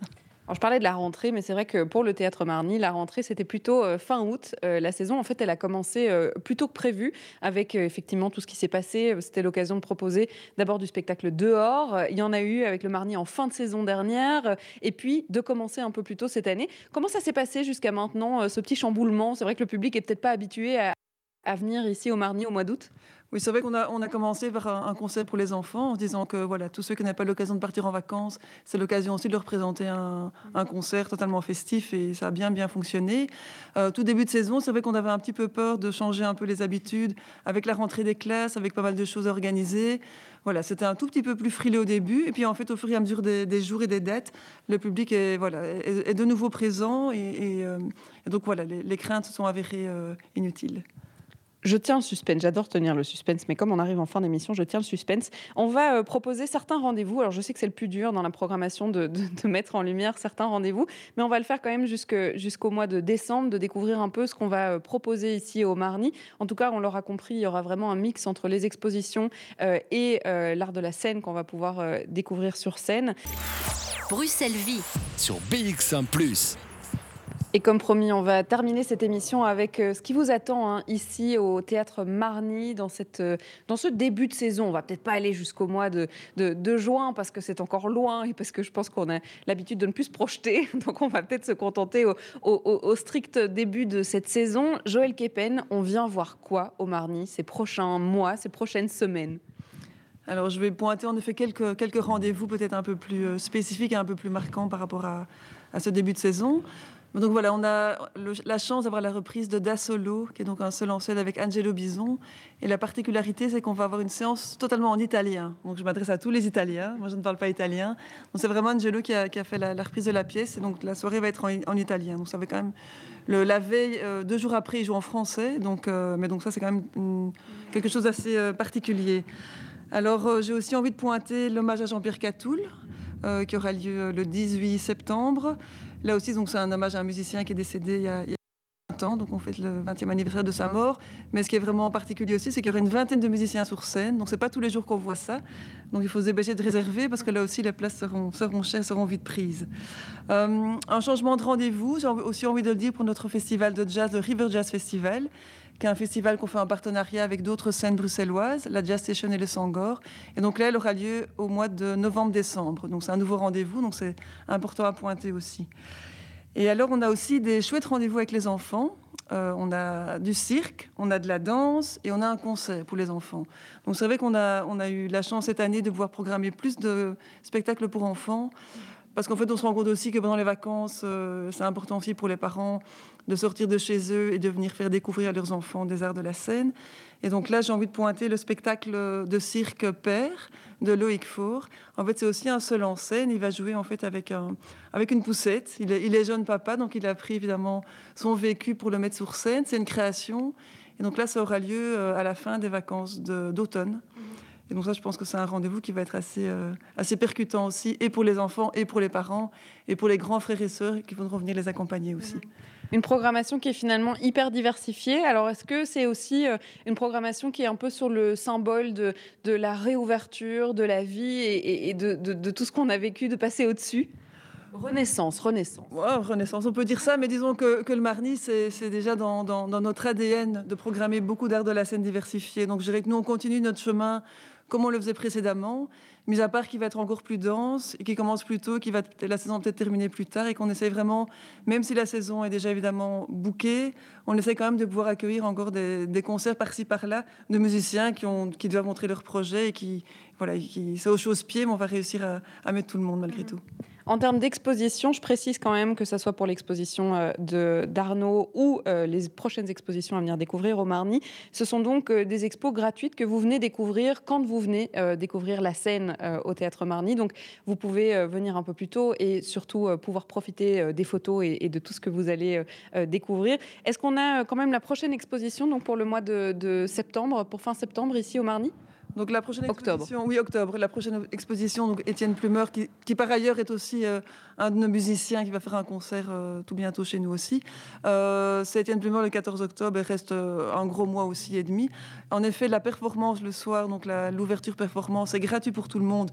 Je parlais de la rentrée, mais c'est vrai que pour le théâtre Marny, la rentrée c'était plutôt euh, fin août. Euh, la saison, en fait, elle a commencé euh, plus tôt que prévu, avec effectivement tout ce qui s'est passé. C'était l'occasion de proposer d'abord du spectacle dehors. Il y en a eu avec le Marny en fin de saison dernière, et puis de commencer un peu plus tôt cette année. Comment ça s'est passé jusqu'à maintenant, ce petit chamboulement? C'est vrai que le public est peut-être pas habitué à, à venir ici au Marny au mois d'août oui, c'est vrai qu'on a, commencé par un, concert pour les enfants en disant que voilà, tous ceux qui n'avaient pas l'occasion de partir en vacances, c'est l'occasion aussi de leur présenter un, concert totalement festif et ça a bien bien fonctionné. Euh, tout début de saison, c'est vrai qu'on avait un petit peu peur de changer un peu les habitudes avec la rentrée des classes, avec pas mal de choses organisées. Voilà, c'était un tout petit peu plus frileux au début et puis en fait au fur et à mesure des, jours et des dates, le public est, voilà, est, de nouveau présent et, euh, donc voilà, les, craintes se sont avérées euh, inutiles. Je tiens le suspense, j'adore tenir le suspense, mais comme on arrive en fin d'émission, je tiens le suspense. On va euh, proposer certains rendez-vous. Alors je sais que c'est le plus dur dans la programmation de, mettre en lumière certains rendez-vous, mais on va le faire quand même jusqu'au mois de décembre, de découvrir un peu ce qu'on va euh, proposer ici au Marny. En tout cas, on l'aura compris, il y aura vraiment un mix entre les expositions euh, et l'art de la scène qu'on va pouvoir découvrir sur scène. Bruxelles Vie sur BX1 ⁇ et comme promis, on va terminer cette émission avec euh, ce qui vous attend hein, ici au théâtre Marny euh, dans ce début de saison. On va peut-être pas aller jusqu'au mois de, juin parce que c'est encore loin et parce que je pense qu'on a l'habitude de ne plus se projeter. Donc on va peut-être se contenter au, strict début de cette saison. Joël Kepen, on vient voir quoi au Marny ces prochains mois, ces prochaines semaines? Alors, je vais pointer en effet quelques, rendez-vous peut-être un peu plus euh, spécifiques et un peu plus marquants par rapport à ce début de saison. Donc voilà, on a la chance d'avoir la reprise de Da Solo, qui est donc un seul en scène avec Angelo Bison. Et la particularité, c'est qu'on va avoir une séance totalement en italien. Donc je m'adresse à tous les Italiens. Moi, je ne parle pas italien. Donc c'est vraiment Angelo qui a, fait la, reprise de la pièce. Et donc la soirée va être en, italien. Donc ça va quand même. La veille, euh, deux jours après, il joue en français. Donc, euh, mais donc ça, c'est quand même quelque chose d'assez euh, particulier. Alors j'ai aussi envie de pointer l'hommage à Jean-Pierre Catoul, qui aura lieu le 18 septembre. Là aussi, donc, c'est un hommage à un musicien qui est décédé il y a, 20 ans, donc on fête le 20e anniversaire de sa mort. Mais ce qui est vraiment particulier aussi, c'est qu'il y aura une vingtaine de musiciens sur scène, donc c'est pas tous les jours qu'on voit ça. Donc il faut se dépêcher de réserver parce que là aussi les places seront, seront chères, seront vite prises. Euh, un changement de rendez-vous, j'ai aussi envie de le dire pour notre festival de jazz, le River Jazz Festival qui est un festival qu'on fait en partenariat avec d'autres scènes bruxelloises, la Jazz Station et le Sangor. Et donc là, elle aura lieu au mois de novembre-décembre. Donc c'est un nouveau rendez-vous, donc c'est important à pointer aussi. Et alors, on a aussi des chouettes rendez-vous avec les enfants. Euh, on a du cirque, on a de la danse et on a un concert pour les enfants. Donc c'est vrai qu'on a, eu la chance cette année de pouvoir programmer plus de spectacles pour enfants. Parce qu'en fait, on se rend compte aussi que pendant les vacances, euh, c'est important aussi pour les parents de sortir de chez eux et de venir faire découvrir à leurs enfants des arts de la scène. Et donc là, j'ai envie de pointer le spectacle de cirque Père de Loïc Faure. En fait, c'est aussi un seul en scène. Il va jouer en fait avec, un, avec une poussette. Il est, jeune papa, donc il a pris évidemment son vécu pour le mettre sur scène. C'est une création. Et donc là, ça aura lieu euh, à la fin des vacances d'automne. Et donc ça, je pense que c'est un rendez-vous qui va être assez, euh, assez percutant aussi, et pour les enfants, et pour les parents, et pour les grands frères et sœurs qui voudront venir les accompagner aussi. Une programmation qui est finalement hyper diversifiée. Alors, est-ce que c'est aussi euh, une programmation qui est un peu sur le symbole de, de la réouverture, de la vie et, de, de, tout ce qu'on a vécu, de passer au-dessus? Renaissance, renaissance. renaissance, on peut dire ça, mais disons que, que le Marni, c'est déjà dans, dans, dans, notre ADN de programmer beaucoup d'art de la scène diversifiée. Donc je dirais que nous, on continue notre chemin comme on le faisait précédemment, mis à part qu'il va être encore plus dense et qui commence plus tôt, qui va la saison peut-être terminer plus tard et qu'on essaye vraiment, même si la saison est déjà évidemment bouquée, on essaie quand même de pouvoir accueillir encore des, concerts par-ci par-là de musiciens qui, ont, qui doivent montrer leur projet et qui, voilà, qui, c'est aux choses-pieds, mais on va réussir à, à mettre tout le monde malgré mmh. tout. En termes d'exposition, je précise quand même que ce soit pour l'exposition euh, d'Arnaud ou euh, les prochaines expositions à venir découvrir au Marny, ce sont donc euh, des expos gratuites que vous venez découvrir quand vous venez découvrir la scène au Théâtre Marny. Donc vous pouvez venir un peu plus tôt et surtout pouvoir profiter des photos et, de tout ce que vous allez découvrir. Est-ce qu'on a quand même la prochaine exposition donc pour le mois de, de septembre, pour fin septembre ici au Marny donc la prochaine exposition, oui octobre, la prochaine exposition, donc Étienne Plumeur, qui, par ailleurs est aussi euh, un de nos musiciens qui va faire un concert euh, tout bientôt chez nous aussi. Euh, c'est Étienne Plumeur le 14 octobre et reste un gros mois aussi et demi. En effet, la performance le soir, donc l'ouverture performance, est gratuit pour tout le monde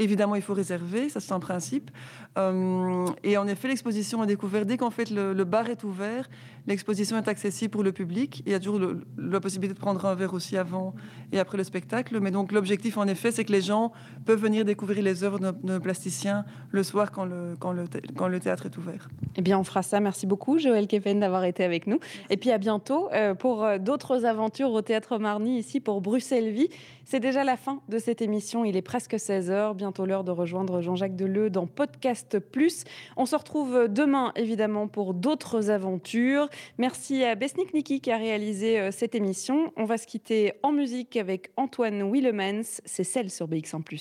Évidemment, il faut réserver, ça c'est un principe. Euh, et en effet, l'exposition est découverte dès qu'en fait le, bar est ouvert. L'exposition est accessible pour le public. Il y a toujours la possibilité de prendre un verre aussi avant et après le spectacle. Mais donc l'objectif, en effet, c'est que les gens peuvent venir découvrir les œuvres de nos plasticiens le soir quand le, quand le, quand le théâtre est ouvert. Eh bien, on fera ça. Merci beaucoup, Joël Keven, d'avoir été avec nous. Et puis à bientôt euh, pour euh, d'autres aventures au Théâtre Marny, ici pour Bruxelles Vie. C'est déjà la fin de cette émission. Il est presque 16h. Bientôt l'heure de rejoindre Jean-Jacques Deleu dans Podcast Plus. On se retrouve demain, évidemment, pour d'autres aventures. Merci à Besnik Niki qui a réalisé euh, cette émission. On va se quitter en musique avec Antoine Willemans. C'est celle sur BX1 ⁇